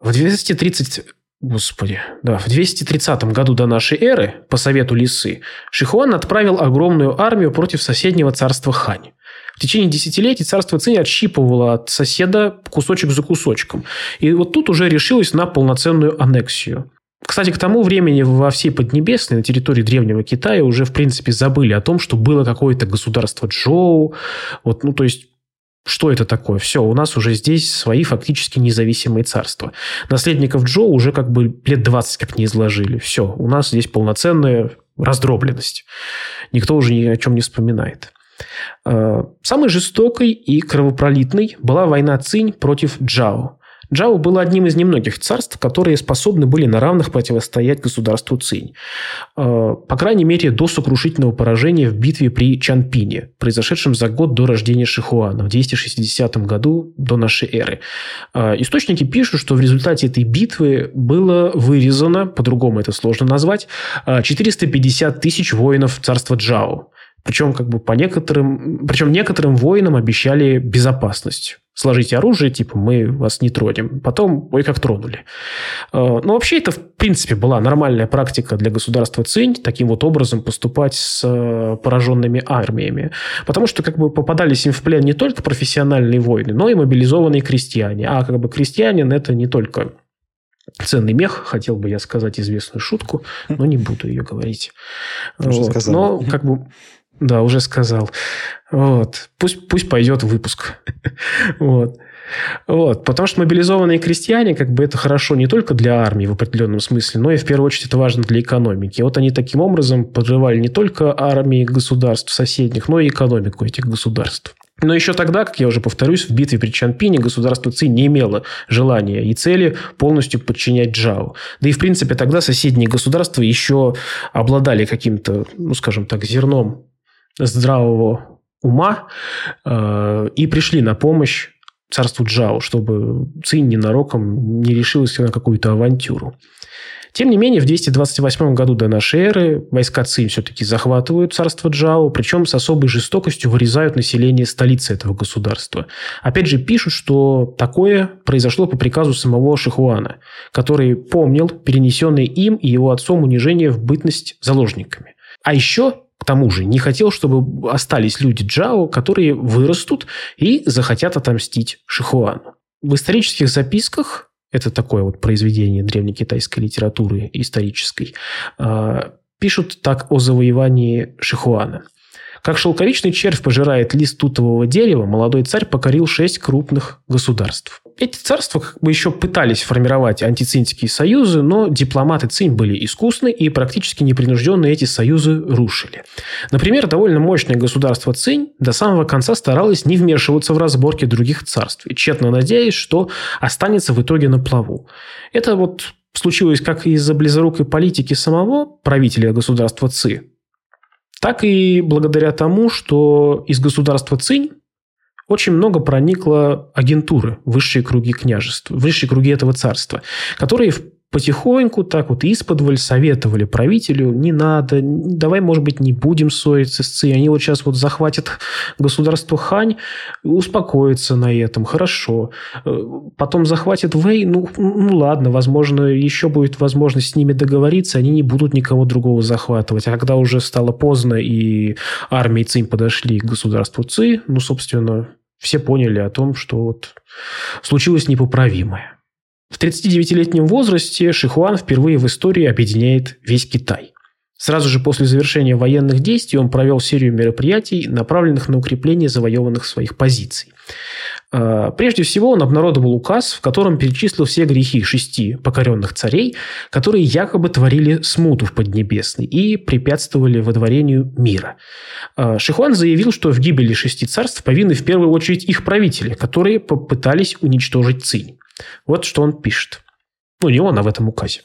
В 230 Господи, да, в 230 году до нашей эры, по совету Лисы, Шихуан отправил огромную армию против соседнего царства Хань. В течение десятилетий царство Цинь отщипывало от соседа кусочек за кусочком. И вот тут уже решилось на полноценную аннексию. Кстати, к тому времени во всей Поднебесной, на территории Древнего Китая, уже, в принципе, забыли о том, что было какое-то государство Джоу. Вот, ну, то есть, что это такое? Все, у нас уже здесь свои фактически независимые царства. Наследников Джо уже как бы лет 20 как не изложили. Все, у нас здесь полноценная раздробленность. Никто уже ни о чем не вспоминает. А, самой жестокой и кровопролитной была война Цинь против Джао. Джао было одним из немногих царств, которые способны были на равных противостоять государству Цинь. Э, по крайней мере, до сокрушительного поражения в битве при Чанпине, произошедшем за год до рождения Шихуана, в 260 году до нашей эры. Э, источники пишут, что в результате этой битвы было вырезано, по-другому это сложно назвать, 450 э, тысяч воинов царства Джао. Причем, как бы по некоторым, причем некоторым воинам обещали безопасность. Сложите оружие, типа, мы вас не тронем. Потом, ой, как тронули. Э, ну, вообще, это, в принципе, была нормальная практика для государства Цинь, таким вот образом поступать с э, пораженными армиями. Потому что, как бы, попадались им в плен не только профессиональные воины, но и мобилизованные крестьяне. А, как бы, крестьянин – это не только ценный мех, хотел бы я сказать известную шутку, но не буду ее говорить. Вот. Но, как бы, да, уже сказал. Вот. Пусть, пусть пойдет выпуск. [laughs] вот. Вот, потому что мобилизованные крестьяне, как бы это хорошо не только для армии в определенном смысле, но и в первую очередь это важно для экономики. Вот они таким образом подрывали не только армии государств соседних, но и экономику этих государств. Но еще тогда, как я уже повторюсь, в битве при Чанпине государство Ци не имело желания и цели полностью подчинять Джао. Да и, в принципе, тогда соседние государства еще обладали каким-то, ну, скажем так, зерном здравого ума э, и пришли на помощь царству Джао, чтобы Цинь ненароком не решилась на какую-то авантюру. Тем не менее, в 228 году до нашей эры войска Цинь все-таки захватывают царство Джао, причем с особой жестокостью вырезают население столицы этого государства. Опять же, пишут, что такое произошло по приказу самого Шихуана, который помнил перенесенное им и его отцом унижение в бытность заложниками. А еще к тому же не хотел, чтобы остались люди Джао, которые вырастут и захотят отомстить Шихуану. В исторических записках, это такое вот произведение древнекитайской литературы исторической, а, пишут так о завоевании Шихуана. Как шелковичный червь пожирает лист тутового дерева, молодой царь покорил шесть крупных государств. Эти царства как бы еще пытались формировать антицинские союзы, но дипломаты Цинь были искусны и практически непринужденно эти союзы рушили. Например, довольно мощное государство Цинь до самого конца старалось не вмешиваться в разборки других царств, и тщетно надеясь, что останется в итоге на плаву. Это вот случилось как из-за близорукой политики самого правителя государства Ци, так и благодаря тому, что из государства Цинь очень много проникло агентуры высшие круги княжества, высшие круги этого царства, которые потихоньку так вот исподволь советовали правителю, не надо, давай, может быть, не будем ссориться с ЦИ, они вот сейчас вот захватят государство Хань, успокоятся на этом, хорошо. Э, потом захватят Вэй, ну, ну ладно, возможно, еще будет возможность с ними договориться, они не будут никого другого захватывать. А когда уже стало поздно и армии Цинь подошли к государству Ци, ну, собственно, все поняли о том, что вот случилось непоправимое. В 39-летнем возрасте Шихуан впервые в истории объединяет весь Китай. Сразу же после завершения военных действий он провел серию мероприятий, направленных на укрепление завоеванных своих позиций. А, прежде всего, он обнародовал указ, в котором перечислил все грехи шести покоренных царей, которые якобы творили смуту в Поднебесной и препятствовали водворению мира. А, Шихуан заявил, что в гибели шести царств повинны в первую очередь их правители, которые попытались уничтожить Цинь. Вот что он пишет. Ну, не он, а в этом указе.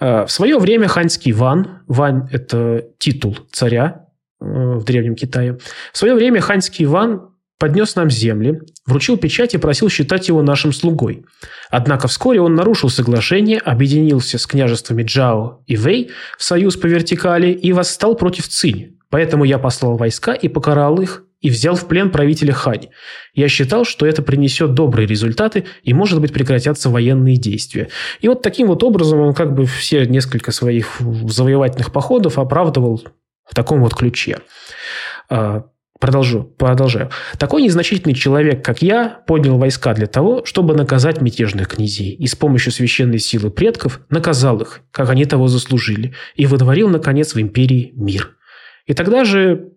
«Э, в свое время ханьский Ван, Ван – это титул царя э, в Древнем Китае, в свое время ханьский Ван поднес нам земли, вручил печать и просил считать его нашим слугой. Однако вскоре он нарушил соглашение, объединился с княжествами Джао и Вэй в союз по вертикали и восстал против Цинь. Поэтому я послал войска и покарал их, и взял в плен правителя Хань. Я считал, что это принесет добрые результаты и, может быть, прекратятся военные действия. И вот таким вот образом он как бы все несколько своих завоевательных походов оправдывал в таком вот ключе. А, продолжу, продолжаю. Такой незначительный человек, как я, поднял войска для того, чтобы наказать мятежных князей, и с помощью священной силы предков наказал их, как они того заслужили, и выдворил, наконец, в империи мир. И тогда же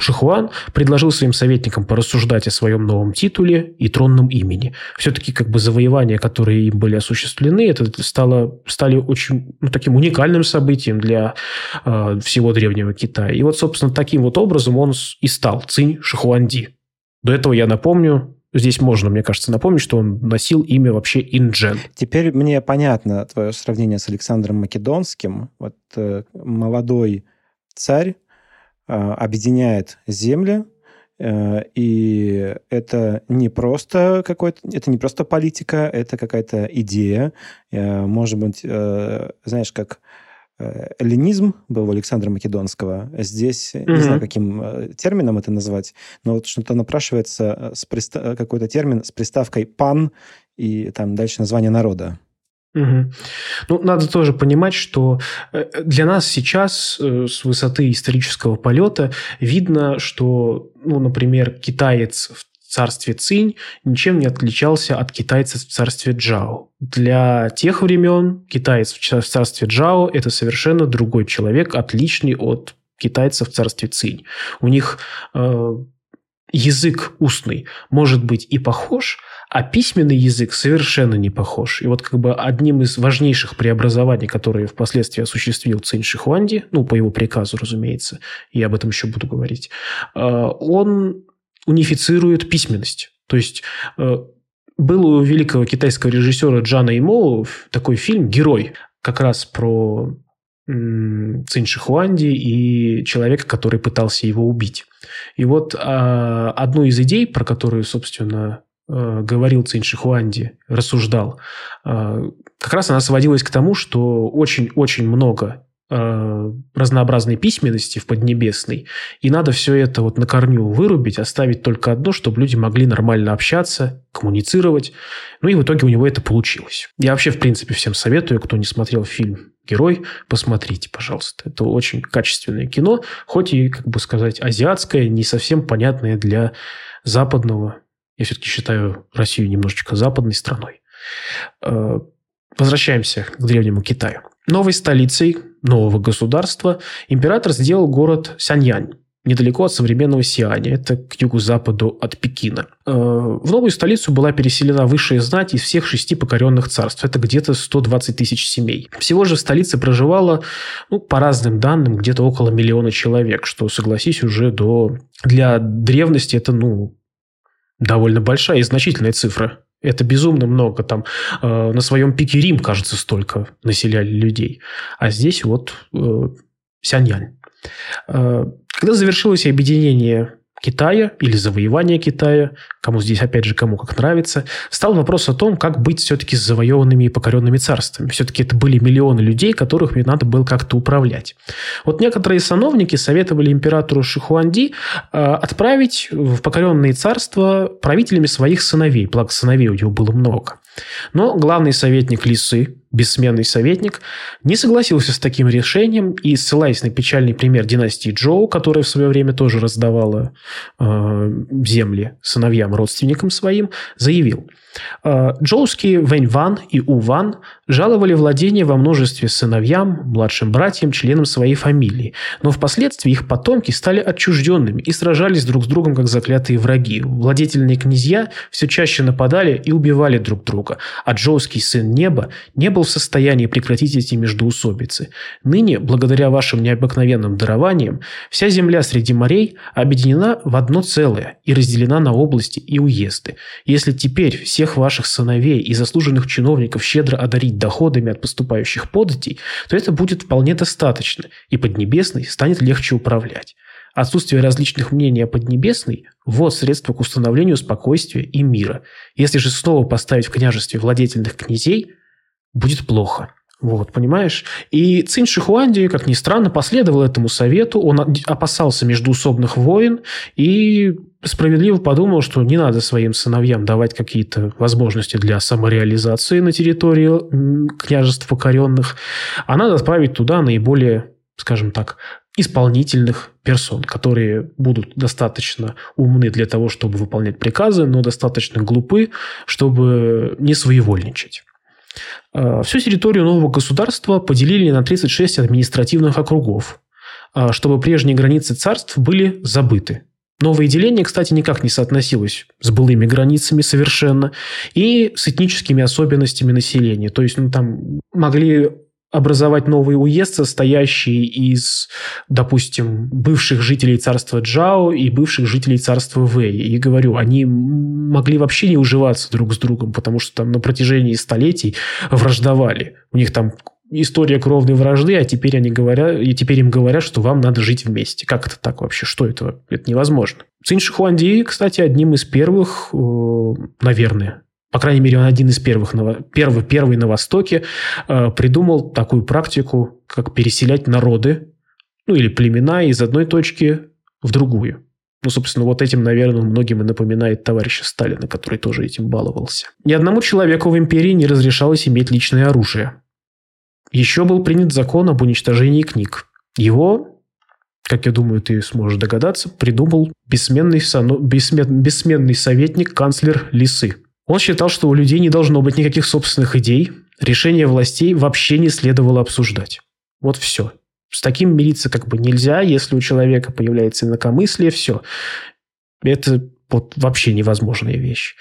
Шихуан предложил своим советникам порассуждать о своем новом титуле и тронном имени. Все-таки как бы завоевания, которые им были осуществлены, это стало, стали очень ну, таким уникальным событием для э, всего Древнего Китая. И вот, собственно, таким вот образом он и стал Цинь Шихуанди. До этого, я напомню, Здесь можно, мне кажется, напомнить, что он носил имя вообще Инджен. Теперь мне понятно твое сравнение с Александром Македонским. Вот э, молодой царь, объединяет земли, э, и это не просто какой-то, это не просто политика, это какая-то идея. Э, может быть, знаешь, как эллинизм был у Александра Македонского. Здесь, mm-hmm. не знаю, каким термином это назвать, но вот что-то напрашивается с приста... какой-то термин с приставкой «пан» и там дальше название народа. Угу. Ну, надо тоже понимать, что э, для нас сейчас э, с высоты исторического полета видно, что, ну, например, китаец в царстве Цинь ничем не отличался от китайца в царстве Джао. Для тех времен китаец в царстве Джао – это совершенно другой человек, отличный от китайца в царстве Цинь. У них э, язык устный может быть и похож, а письменный язык совершенно не похож. И вот как бы одним из важнейших преобразований, которые впоследствии осуществил Цинь Шихуанди, ну, по его приказу, разумеется, я об этом еще буду говорить, э, он унифицирует письменность. То есть э, был у великого китайского режиссера Джана Имоу такой фильм «Герой», как раз про Цинь Шихуанди и человека, который пытался его убить. И вот а, одну из идей, про которую, собственно, говорил Цинь Шихуанди, рассуждал, э, как раз она сводилась к тому, что очень-очень много э, разнообразной письменности в Поднебесной, и надо все это вот на корню вырубить, оставить только одно, чтобы люди могли нормально общаться, коммуницировать. Ну и в итоге у него это получилось. Я вообще, в принципе, всем советую, кто не смотрел фильм «Герой», посмотрите, пожалуйста. Это очень качественное кино, хоть и, как бы сказать, азиатское, не совсем понятное для западного. Я все-таки считаю Россию немножечко западной страной. Э, возвращаемся к Древнему Китаю. Новой столицей нового государства император сделал город Сяньянь. недалеко от современного Сианя, это к югу-западу от Пекина. Э, в новую столицу была переселена высшая знать из всех шести покоренных царств. Это где-то 120 тысяч семей. Всего же в столице проживало, ну, по разным данным, где-то около миллиона человек, что, согласись, уже до... Для древности это, ну, довольно большая и значительная цифра. Это безумно много. Там э, на своем пике Рим, кажется, столько населяли людей. А здесь вот э, Сяньянь. Э, когда завершилось объединение Китая или завоевание Китая, кому здесь, опять же, кому как нравится, стал вопрос о том, как быть все-таки с завоеванными и покоренными царствами. Все-таки это были миллионы людей, которых мне надо было как-то управлять. Вот некоторые сановники советовали императору Шихуанди э, отправить в покоренные царства правителями своих сыновей, благо сыновей у него было много. Но главный советник Лисы, бессменный советник, не согласился с таким решением и, ссылаясь на печальный пример династии Джоу, которая в свое время тоже раздавала э, земли сыновьям, родственникам своим, заявил – Э, джоуские Вэнь Ван и У Ван жаловали владение во множестве сыновьям, младшим братьям, членам своей фамилии, но впоследствии их потомки стали отчужденными и сражались друг с другом как заклятые враги. Владетельные князья все чаще нападали и убивали друг друга, а джоуский сын неба не был в состоянии прекратить эти междоусобицы. Ныне, благодаря вашим необыкновенным дарованиям, вся земля среди морей объединена в одно целое и разделена на области и уезды. Если теперь всех всех ваших сыновей и заслуженных чиновников щедро одарить доходами от поступающих податей, то это будет вполне достаточно, и Поднебесной станет легче управлять. Отсутствие различных мнений о Поднебесной – вот средство к установлению спокойствия и мира. Если же снова поставить в княжестве владетельных князей, будет плохо. Вот, понимаешь? И Цинь Шихуанди, как ни странно, последовал этому совету. Он опасался междуусобных войн и справедливо подумал, что не надо своим сыновьям давать какие-то возможности для самореализации на территории княжеств покоренных, а надо отправить туда наиболее, скажем так, исполнительных персон, которые будут достаточно умны для того, чтобы выполнять приказы, но достаточно глупы, чтобы не своевольничать. Э, всю территорию нового государства поделили на 36 административных округов, э, чтобы прежние границы царств были забыты. Новое деление, кстати, никак не соотносилось с былыми границами совершенно и с этническими особенностями населения. То есть, ну, там могли образовать новый уезд, состоящий из, допустим, бывших жителей царства Джао и бывших жителей царства Вэй. И говорю, они могли вообще не уживаться друг с другом, потому что там на протяжении столетий враждовали. У них там история кровной вражды, а теперь они говорят, и теперь им говорят, что вам надо жить вместе. Как это так вообще? Что это? Это невозможно. Цинь Шихуанди, кстати, одним из первых, э, наверное, по крайней мере, он один из первых, первый, первый на Востоке, э, придумал такую практику, как переселять народы, ну или племена из одной точки в другую. Ну, собственно, вот этим, наверное, многим и напоминает товарища Сталина, который тоже этим баловался. Ни одному человеку в империи не разрешалось иметь личное оружие. Еще был принят закон об уничтожении книг. Его, как я думаю, ты сможешь догадаться, придумал бессменный, бессмен... бессменный советник канцлер Лисы – он считал, что у людей не должно быть никаких собственных идей, решения властей вообще не следовало обсуждать. Вот все. С таким мириться как бы нельзя, если у человека появляется инакомыслие, все. Это вот вообще невозможная вещь.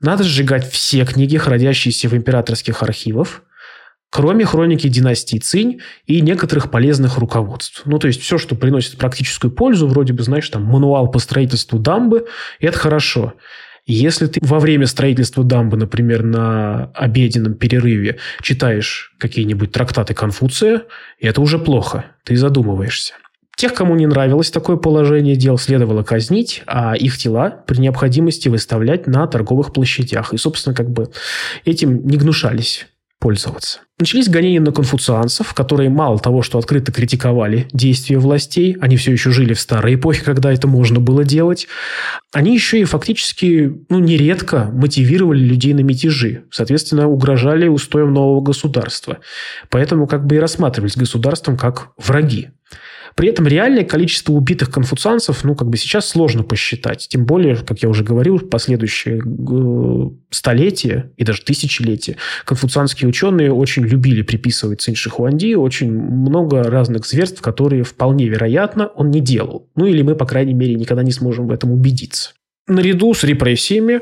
Надо сжигать все книги, хранящиеся в императорских архивах, кроме хроники династии Цинь и некоторых полезных руководств. Ну, то есть, все, что приносит практическую пользу, вроде бы, знаешь, там, мануал по строительству дамбы, это хорошо. Если ты во время строительства дамбы, например, на обеденном перерыве читаешь какие-нибудь трактаты Конфуция, это уже плохо, ты задумываешься. Тех, кому не нравилось такое положение дел, следовало казнить, а их тела при необходимости выставлять на торговых площадях. И, собственно, как бы этим не гнушались пользоваться. Начались гонения на конфуцианцев, которые мало того, что открыто критиковали действия властей, они все еще жили в старой эпохе, когда это можно было делать, они еще и фактически, ну, нередко мотивировали людей на мятежи, соответственно, угрожали устоям нового государства. Поэтому как бы и рассматривались государством как враги. При этом реальное количество убитых конфуцианцев, ну, как бы сейчас сложно посчитать. Тем более, как я уже говорил, в последующие э, столетия и даже тысячелетия конфуцианские ученые очень любили приписывать Цинь Шихуанди очень много разных зверств, которые вполне вероятно он не делал. Ну, или мы, по крайней мере, никогда не сможем в этом убедиться. Наряду с репрессиями э,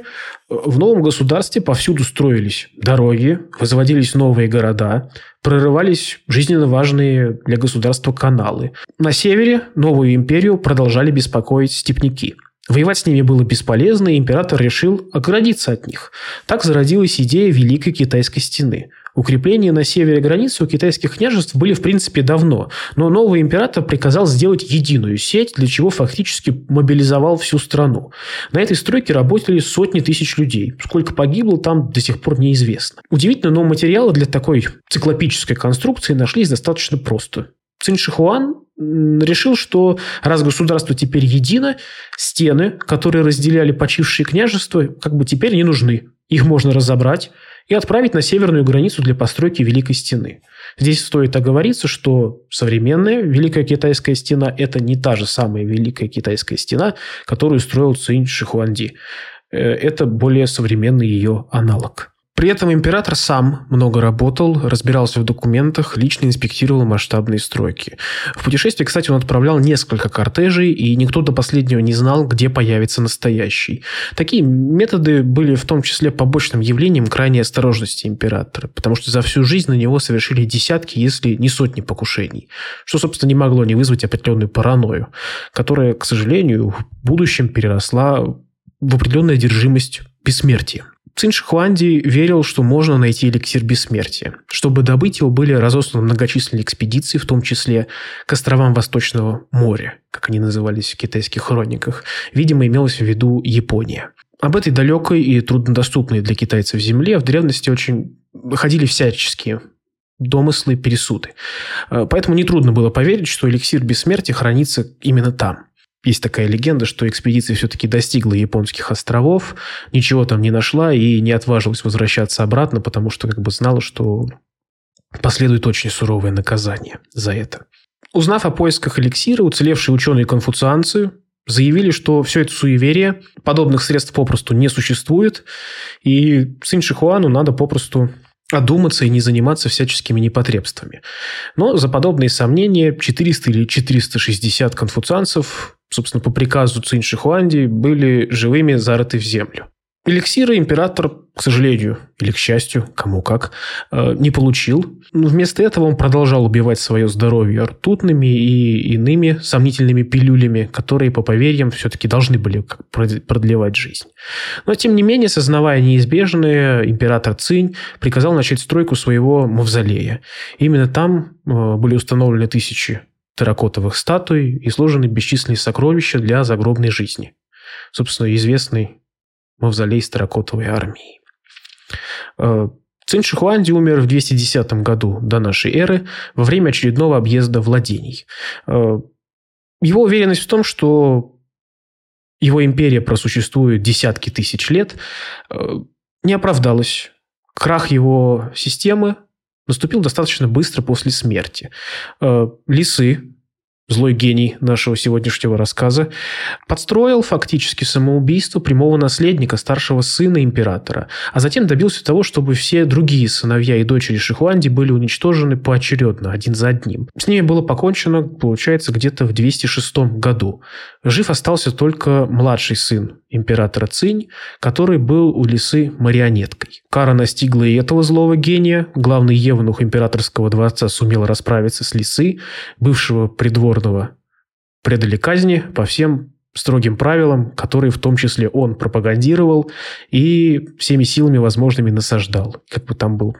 в новом государстве повсюду строились дороги, возводились новые города, прорывались жизненно важные для государства каналы. На севере новую империю продолжали беспокоить степняки. Воевать с ними было бесполезно, и император решил оградиться от них. Так зародилась идея Великой Китайской стены. Укрепления на севере границы у китайских княжеств были в принципе давно, но новый император приказал сделать единую сеть, для чего фактически мобилизовал всю страну. На этой стройке работали сотни тысяч людей. Сколько погибло, там до сих пор неизвестно. Удивительно, но материалы для такой циклопической конструкции нашлись достаточно просто. Цинь Шихуан решил, что раз государство теперь едино, стены, которые разделяли почившие княжества, как бы теперь не нужны. Их можно разобрать, и отправить на северную границу для постройки Великой Стены. Здесь стоит оговориться, что современная Великая Китайская Стена – это не та же самая Великая Китайская Стена, которую строил Цинь Шихуанди. Э, это более современный ее аналог. При этом император сам много работал, разбирался в документах, лично инспектировал масштабные стройки. В путешествие, кстати, он отправлял несколько кортежей, и никто до последнего не знал, где появится настоящий. Такие методы были в том числе побочным явлением крайней осторожности императора, потому что за всю жизнь на него совершили десятки, если не сотни покушений, что, собственно, не могло не вызвать определенную паранойю, которая, к сожалению, в будущем переросла в определенную одержимость бессмертием. Цинь Шихуанди верил, что можно найти эликсир бессмертия. Чтобы добыть его, были разосланы многочисленные экспедиции, в том числе к островам Восточного моря, как они назывались в китайских хрониках. Видимо, имелось в виду Япония. Об этой далекой и труднодоступной для китайцев земле в древности очень ходили всяческие домыслы пересуды. Поэтому нетрудно было поверить, что эликсир бессмертия хранится именно там. Есть такая легенда, что экспедиция все-таки достигла японских островов, ничего там не нашла и не отважилась возвращаться обратно, потому что как бы знала, что последует очень суровое наказание за это. Узнав о поисках эликсира, уцелевшие ученые-конфуцианцы заявили, что все это суеверие, подобных средств попросту не существует, и Цинь Шихуану надо попросту одуматься и не заниматься всяческими непотребствами. Но за подобные сомнения 400 или 460 конфуцианцев собственно, по приказу Цинь Шихуанди, были живыми зарыты в землю. Эликсиры император, к сожалению, или к счастью, кому как, э, не получил. Вместо этого он продолжал убивать свое здоровье ртутными и иными сомнительными пилюлями, которые, по поверьям, все-таки должны были продлевать жизнь. Но, тем не менее, сознавая неизбежное, император Цинь приказал начать стройку своего мавзолея. Именно там э, были установлены тысячи терракотовых статуй и сложены бесчисленные сокровища для загробной жизни. Собственно, известный мавзолей с терракотовой армией. Э, Цинь Шихуанди умер в 210 году до нашей эры во время очередного объезда владений. Э, его уверенность в том, что его империя просуществует десятки тысяч лет, э, не оправдалась. Крах его системы наступил достаточно быстро после смерти. Э, лисы, злой гений нашего сегодняшнего рассказа, подстроил фактически самоубийство прямого наследника, старшего сына императора, а затем добился того, чтобы все другие сыновья и дочери Шихуанди были уничтожены поочередно, один за одним. С ними было покончено, получается, где-то в 206 году. Жив остался только младший сын императора Цинь, который был у лисы марионеткой. Кара настигла и этого злого гения. Главный евнух императорского дворца сумел расправиться с лисы, бывшего придворного предали казни по всем строгим правилам, которые в том числе он пропагандировал и всеми силами возможными насаждал. Как бы там был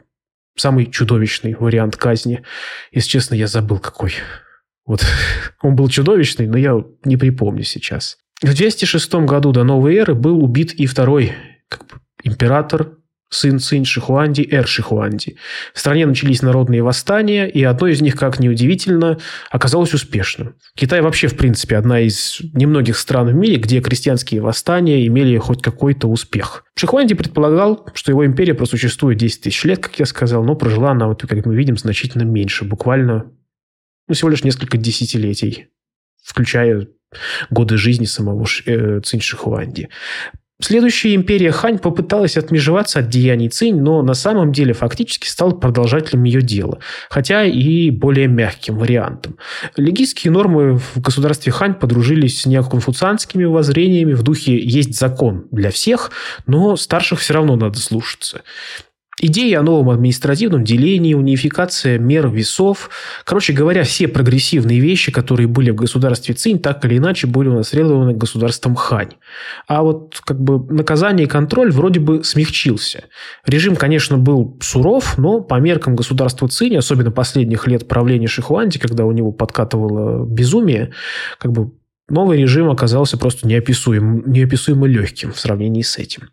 самый чудовищный вариант казни. Если честно, я забыл какой. Вот [laughs] он был чудовищный, но я не припомню сейчас. В 206 году до новой эры был убит и второй как бы, император сын Цинь Шихуанди, Эр Шихуанди. В стране начались народные восстания, и одно из них, как ни удивительно, оказалось успешным. Китай вообще, в принципе, одна из немногих стран в мире, где крестьянские восстания имели хоть какой-то успех. Шихуанди предполагал, что его империя просуществует 10 тысяч лет, как я сказал, но прожила она, вот, как мы видим, значительно меньше, буквально ну, всего лишь несколько десятилетий, включая годы жизни самого э, Цинь Шихуанди. Следующая империя Хань попыталась отмежеваться от деяний Цинь, но на самом деле фактически стала продолжателем ее дела, хотя и более мягким вариантом. Легистские нормы в государстве Хань подружились с неоконфуцианскими воззрениями в духе «есть закон для всех», но старших все равно надо слушаться. Идеи о новом административном делении, унификация мер весов. Короче говоря, все прогрессивные вещи, которые были в государстве Цинь, так или иначе были унаследованы государством Хань. А вот как бы наказание и контроль вроде бы смягчился. Режим, конечно, был суров, но по меркам государства Цинь, особенно последних лет правления Шихуанди, когда у него подкатывало безумие, как бы новый режим оказался просто неописуем, неописуемо легким в сравнении с этим.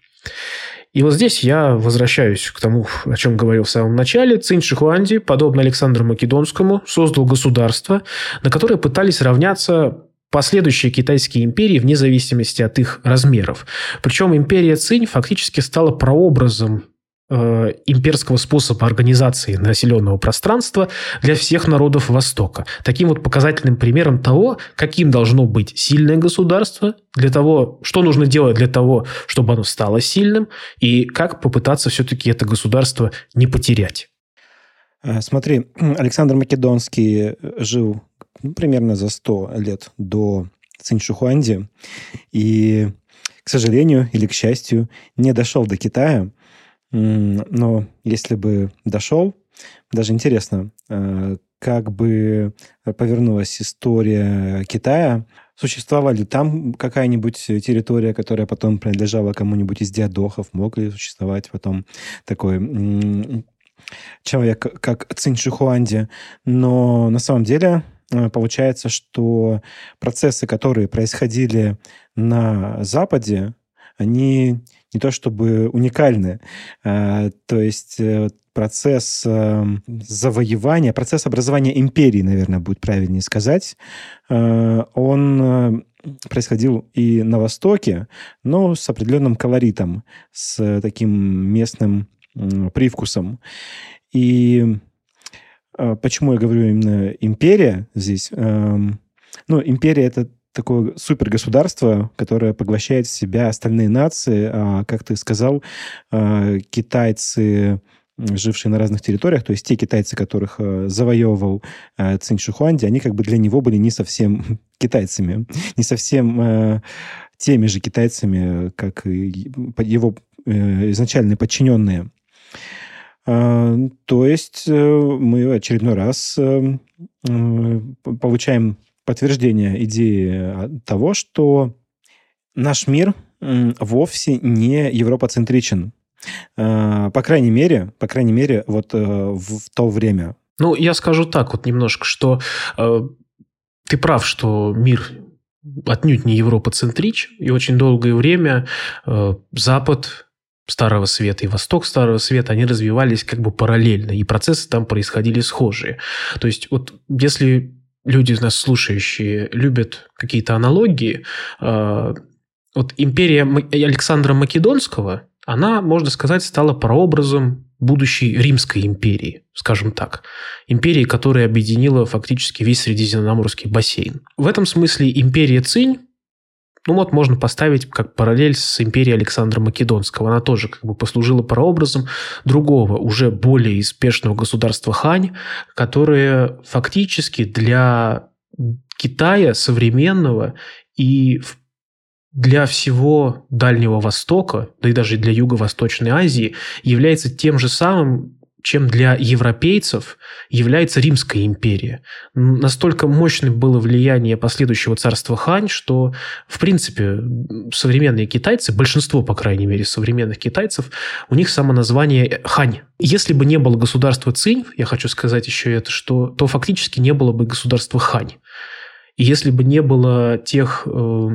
И вот здесь я возвращаюсь к тому, о чем говорил в самом начале. Цинь Шихуанди, подобно Александру Македонскому, создал государство, на которое пытались равняться последующие китайские империи вне зависимости от их размеров. Причем империя Цинь фактически стала прообразом Э, имперского способа организации населенного пространства для всех народов Востока. Таким вот показательным примером того, каким должно быть сильное государство, для того, что нужно делать для того, чтобы оно стало сильным, и как попытаться все-таки это государство не потерять. Э, смотри, [clears throat] Александр Македонский жил примерно за 100 лет до Циншухуанди, и, к сожалению или к счастью, не дошел до Китая, но если бы дошел, даже интересно, э, как бы повернулась история Китая. Существовала ли там какая-нибудь территория, которая потом принадлежала кому-нибудь из диадохов? Мог ли существовать потом такой человек, как Цинь Шихуанди? Но на самом деле э, получается, что процессы, которые происходили на Западе, они не то чтобы уникальны. А, то есть э, процесс эм, завоевания, процесс образования империи, наверное, будет правильнее сказать, э, он э, происходил и на Востоке, но с определенным колоритом, с таким местным привкусом. И почему я говорю именно империя здесь? Эм, ну, империя это такое супергосударство, которое поглощает в себя остальные нации. А, как ты сказал, а, китайцы жившие на разных территориях, то есть те китайцы, которых э, завоевывал э, Цинь Шихуанди, они как бы для него были не совсем [laughs] китайцами, не совсем э, теми же китайцами, как и его э, изначальные подчиненные. А, то есть э, мы очередной раз э, получаем подтверждение идеи а, того, что наш мир вовсе не европоцентричен. А, по крайней мере, по крайней мере, вот э, в то время. Ну, я скажу так вот немножко, что э, ты прав, что мир отнюдь не европоцентрич, и очень долгое время э, Запад Старого Света и Восток Старого Света, они развивались как бы параллельно, и процессы там происходили схожие. То есть вот если люди из нас слушающие любят какие-то аналогии. А, вот империя Александра Македонского, она, можно сказать, стала прообразом будущей Римской империи, скажем так. Империи, которая объединила фактически весь Средиземноморский бассейн. В этом смысле империя Цинь ну вот можно поставить как параллель с империей Александра Македонского. Она тоже как бы послужила прообразом другого, уже более успешного государства Хань, которое фактически для Китая современного и для всего Дальнего Востока, да и даже для Юго-Восточной Азии, является тем же самым, чем для европейцев является Римская империя. Настолько мощным было влияние последующего царства Хань, что, в принципе, современные китайцы, большинство, по крайней мере, современных китайцев, у них само название Хань. Если бы не было государства Цинь, я хочу сказать еще это, что, то фактически не было бы государства Хань. И если бы не было тех э,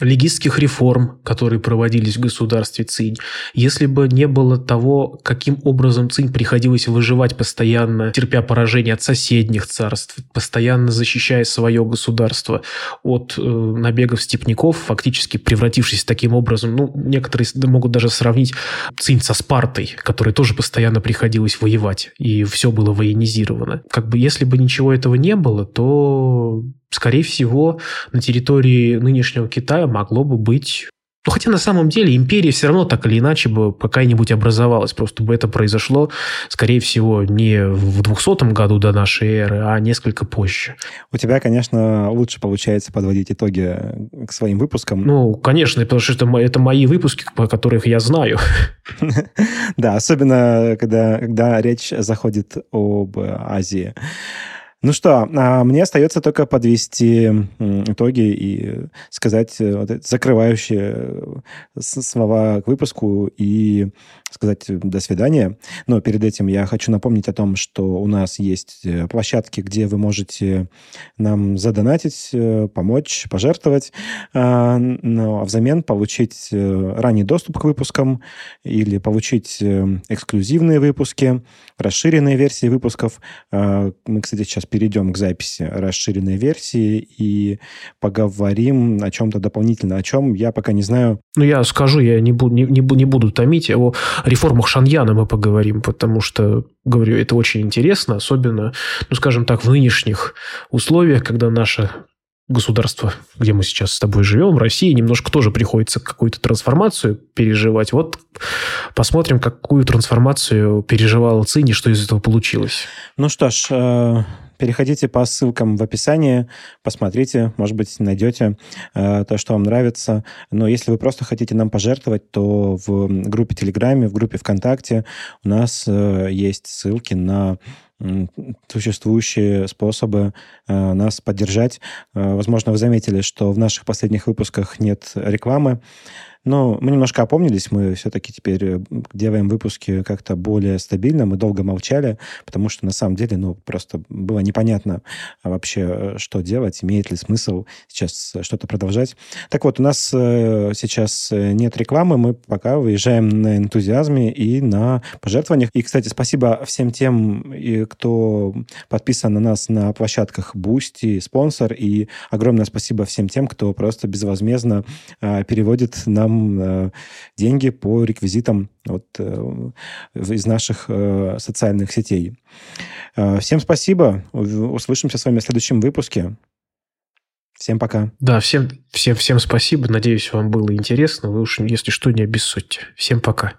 легистских реформ, которые проводились в государстве Цинь, если бы не было того, каким образом Цинь приходилось выживать постоянно, терпя поражение от соседних царств, постоянно защищая свое государство от э, набегов степняков, фактически превратившись таким образом, ну, некоторые могут даже сравнить Цинь со Спартой, которой тоже постоянно приходилось воевать, и все было военизировано. Как бы если бы ничего этого не было, то скорее всего, на территории нынешнего Китая могло бы быть ну, хотя на самом деле империя все равно так или иначе бы какая-нибудь образовалась. Просто бы это произошло, скорее всего, не в 200 году до нашей эры, а несколько позже. У тебя, конечно, лучше получается подводить итоги к своим выпускам. Ну, конечно, потому что это, это мои выпуски, по которых я знаю. [laughs] Да, особенно когда, когда речь заходит об Азии. Ну что, а мне остается только подвести итоги и сказать э, вот закрывающие э, слова к выпуску и сказать до свидания. Но перед этим я хочу напомнить о том, что у нас есть э, площадки, где вы можете нам задонатить, помочь, пожертвовать, а, но взамен получить ранний доступ к выпускам или получить эксклюзивные выпуски, расширенные версии выпусков. А, мы, кстати, сейчас перейдем к записи расширенной версии и поговорим о чем-то дополнительно, о чем я пока не знаю. Ну, я скажу, я не буду, не, не, не буду томить, о реформах Шаньяна мы поговорим, потому что, говорю, это очень интересно, особенно, ну, скажем так, в нынешних условиях, когда наша государство, где мы сейчас с тобой живем, в России, немножко тоже приходится какую-то трансформацию переживать. Вот посмотрим, какую трансформацию переживала Цини, что из этого получилось. Ну что ж, э, переходите по ссылкам в описании, посмотрите, может быть, найдете э, то, что вам нравится. Но если вы просто хотите нам пожертвовать, то в группе Телеграме, в группе ВКонтакте у нас э, есть ссылки на существующие способы э, нас поддержать. Э, возможно, вы заметили, что в наших последних выпусках нет рекламы. Но мы немножко опомнились, мы все-таки теперь э, делаем выпуски как-то более стабильно, мы долго молчали, потому что на самом деле, ну, просто было непонятно вообще, э, что делать, имеет ли смысл сейчас что-то продолжать. Так вот, у нас э, сейчас нет рекламы, мы пока выезжаем на энтузиазме и на пожертвованиях. И, кстати, спасибо всем тем, кто подписан на нас на площадках Boosty, спонсор, и огромное спасибо всем тем, кто просто безвозмездно переводит нам Э, деньги по реквизитам вот, э, из наших э, социальных сетей. Всем спасибо. Услышимся с вами в следующем выпуске. Всем пока. Да, всем, всем, всем спасибо. Надеюсь, вам было интересно. Вы уж, если что, не обессудьте. Всем пока.